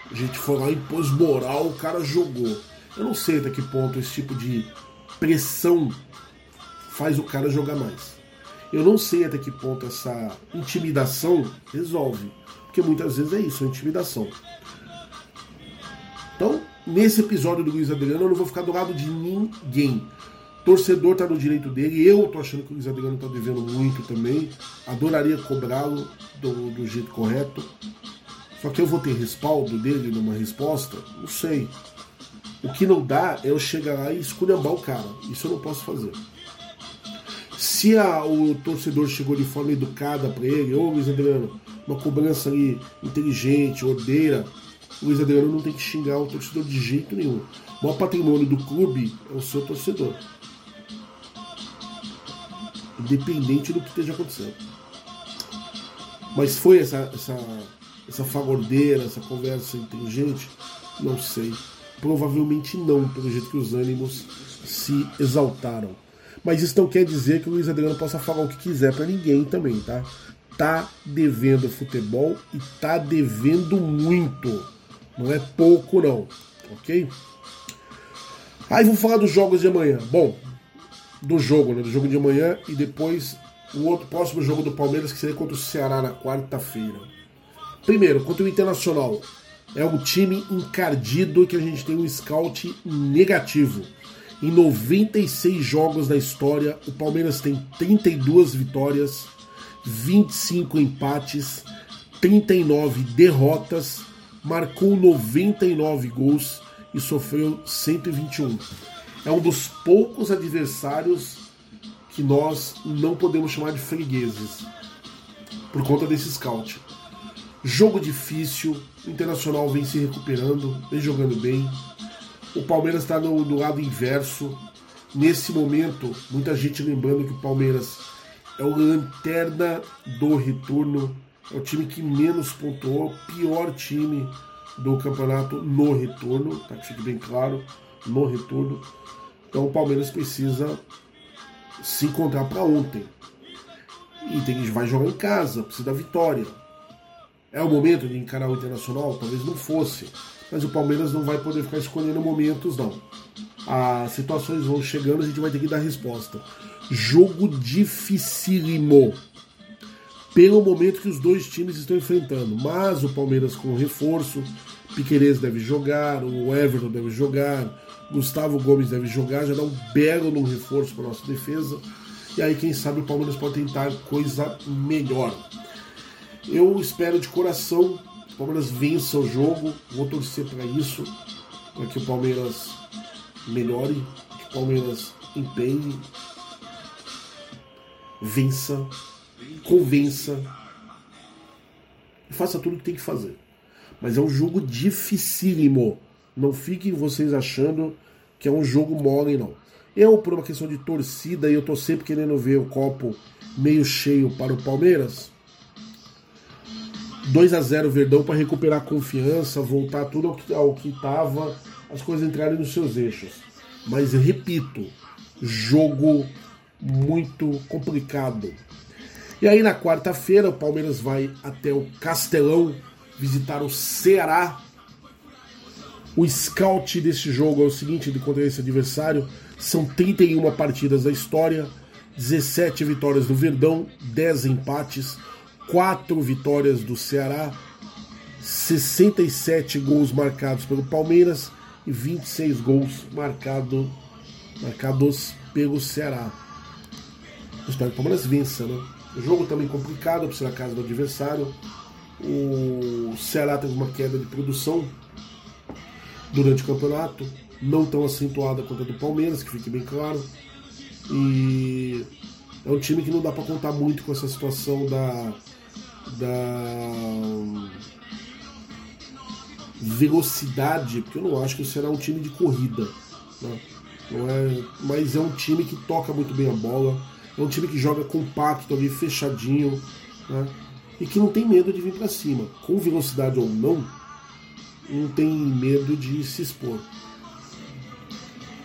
S2: A gente foi lá e pôs moral, o cara jogou. Eu não sei até que ponto esse tipo de pressão faz o cara jogar mais. Eu não sei até que ponto essa intimidação resolve. Porque muitas vezes é isso, é intimidação. Então, nesse episódio do Luiz Adriano, eu não vou ficar do lado de ninguém. Torcedor tá no direito dele, eu tô achando que o Luiz Adriano tá devendo muito também. Adoraria cobrá-lo do, do jeito correto. Só que eu vou ter respaldo dele numa resposta? Não sei. O que não dá é eu chegar lá e esculhambar o cara. Isso eu não posso fazer. Se a, o torcedor chegou de forma educada para ele, ô Luiz Adriano, uma cobrança ali inteligente, ordeira, o Luiz Adriano não tem que xingar o torcedor de jeito nenhum. O maior patrimônio do clube é o seu torcedor independente do que esteja acontecendo. Mas foi essa, essa, essa fagordeira, essa conversa inteligente? Não sei. Provavelmente não, pelo jeito que os ânimos se exaltaram. Mas isso não quer dizer que o Luiz Adriano possa falar o que quiser para ninguém também, tá? Tá devendo futebol e tá devendo muito. Não é pouco, não. Ok? Aí vou falar dos jogos de amanhã. Bom, do jogo, né, do jogo de amanhã e depois o outro próximo jogo do Palmeiras que seria contra o Ceará na quarta-feira. Primeiro, contra o Internacional. É um time encardido que a gente tem um scout negativo. Em 96 jogos na história, o Palmeiras tem 32 vitórias, 25 empates, 39 derrotas, marcou 99 gols e sofreu 121 é um dos poucos adversários que nós não podemos chamar de fregueses por conta desse scout. Jogo difícil, o Internacional vem se recuperando, vem jogando bem. O Palmeiras está no, no lado inverso. Nesse momento, muita gente lembrando que o Palmeiras é o lanterna do retorno, é o time que menos pontuou, pior time do campeonato no retorno, tá que fique bem claro, no retorno. Então o Palmeiras precisa se encontrar para ontem. E tem, vai jogar em casa, precisa da vitória. É o momento de encarar o Internacional? Talvez não fosse. Mas o Palmeiras não vai poder ficar escolhendo momentos, não. as situações vão chegando, a gente vai ter que dar resposta. Jogo dificílimo. Pelo momento que os dois times estão enfrentando. Mas o Palmeiras com reforço, Piquerez deve jogar, o Everton deve jogar, Gustavo Gomes deve jogar, já dá um belo no reforço para nossa defesa. E aí, quem sabe, o Palmeiras pode tentar coisa melhor. Eu espero de coração que o Palmeiras vença o jogo, vou torcer para isso, para que o Palmeiras melhore, que o Palmeiras empenhe, vença, convença e faça tudo o que tem que fazer. Mas é um jogo dificílimo. Não fiquem vocês achando que é um jogo mole, não. Eu, por uma questão de torcida, e eu tô sempre querendo ver o copo meio cheio para o Palmeiras. 2 a 0 Verdão para recuperar a confiança, voltar tudo ao que estava, as coisas entrarem nos seus eixos. Mas repito, jogo muito complicado. E aí na quarta-feira o Palmeiras vai até o Castelão visitar o Ceará. O scout desse jogo é o seguinte, de contra esse adversário, são 31 partidas da história, 17 vitórias do Verdão, 10 empates, 4 vitórias do Ceará, 67 gols marcados pelo Palmeiras e 26 gols marcado, marcados pelo Ceará. Eu espero que o Palmeiras vença, né? O jogo também complicado por ser a casa do adversário. O Ceará teve uma queda de produção durante o campeonato, não tão acentuada quanto a do Palmeiras, que fique bem claro. E é um time que não dá para contar muito com essa situação da, da velocidade, porque eu não acho que é um time de corrida. Né? Não é, mas é um time que toca muito bem a bola, é um time que joga compacto ali, fechadinho. Né? e que não tem medo de vir para cima, com velocidade ou não, não tem medo de se expor.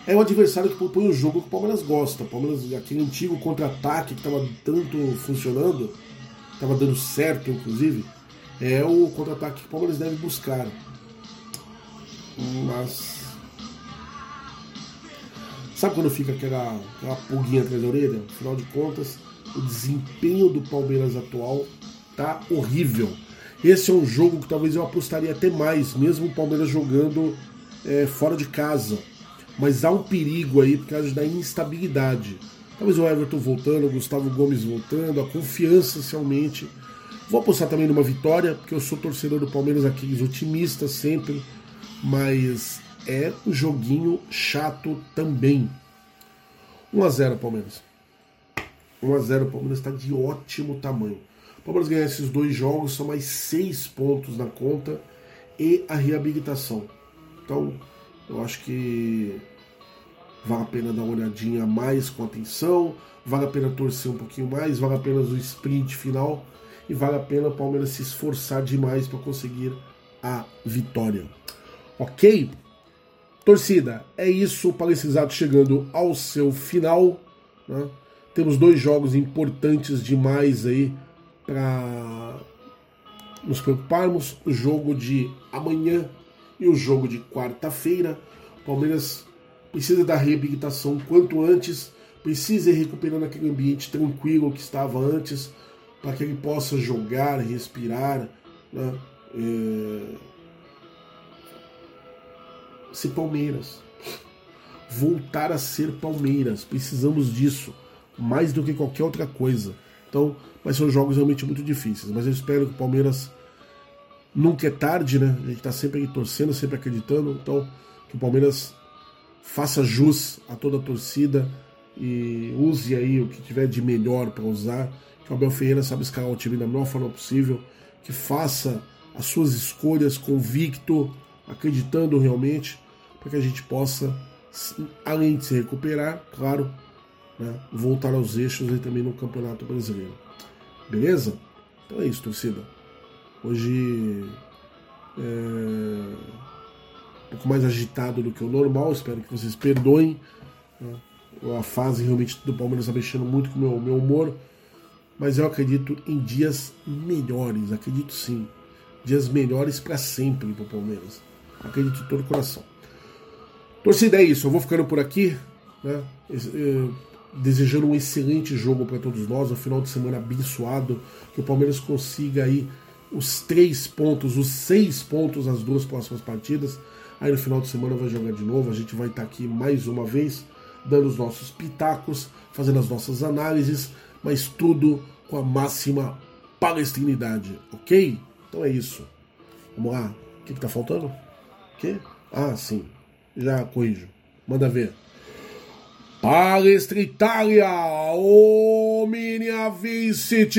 S2: É um adversário que propõe o jogo que o Palmeiras gosta. O Palmeiras, aquele antigo contra-ataque que estava tanto funcionando, estava dando certo, inclusive, é o contra-ataque que o Palmeiras deve buscar. Mas. Sabe quando fica aquela, aquela pulguinha atrás da orelha? Afinal de contas, o desempenho do Palmeiras atual tá horrível. Esse é um jogo que talvez eu apostaria até mais, mesmo o Palmeiras jogando é, fora de casa. Mas há um perigo aí por causa da instabilidade. Talvez o Everton voltando, o Gustavo Gomes voltando, a confiança se aumente. Vou apostar também numa vitória, porque eu sou torcedor do Palmeiras aqui, otimista sempre, mas é um joguinho chato também. 1 a 0 Palmeiras. 1 a 0 Palmeiras está de ótimo tamanho. O Palmeiras ganhar esses dois jogos são mais seis pontos na conta e a reabilitação. Então, eu acho que vale a pena dar uma olhadinha mais com atenção, vale a pena torcer um pouquinho mais, vale a pena o sprint final e vale a pena o Palmeiras se esforçar demais para conseguir a vitória. Ok? Torcida, é isso. O Palestrizato chegando ao seu final. Né? Temos dois jogos importantes demais aí para nos preocuparmos. O jogo de amanhã e o jogo de quarta-feira. Palmeiras precisa da reabilitação quanto antes, precisa ir recuperando aquele ambiente tranquilo que estava antes, para que ele possa jogar, respirar, né? É... ser Palmeiras. Voltar a ser Palmeiras. Precisamos disso, mais do que qualquer outra coisa. Então, mas são jogos realmente muito difíceis. Mas eu espero que o Palmeiras nunca é tarde, né? A gente está sempre torcendo, sempre acreditando. Então, que o Palmeiras faça jus a toda a torcida e use aí o que tiver de melhor para usar. Que o Abel Ferreira sabe escalar o time da melhor forma possível. Que faça as suas escolhas convicto, acreditando realmente, para que a gente possa, além de se recuperar, claro, né, voltar aos eixos e também no Campeonato Brasileiro. Beleza? Então é isso, torcida. Hoje é um pouco mais agitado do que o normal, espero que vocês perdoem. Né? A fase realmente do Palmeiras está mexendo muito com o meu, meu humor, mas eu acredito em dias melhores, acredito sim. Dias melhores para sempre para o Palmeiras. Acredito de todo o coração. Torcida é isso, eu vou ficando por aqui, né? Desejando um excelente jogo para todos nós, um final de semana abençoado, que o Palmeiras consiga aí os três pontos, os seis pontos nas duas próximas partidas. Aí no final de semana vai jogar de novo, a gente vai estar tá aqui mais uma vez, dando os nossos pitacos, fazendo as nossas análises, mas tudo com a máxima palestrinidade, ok? Então é isso. Vamos lá. O que, que tá faltando? O quê? Ah, sim. Já corrijo. Manda ver. Palestra Itália, Omnia Vincit.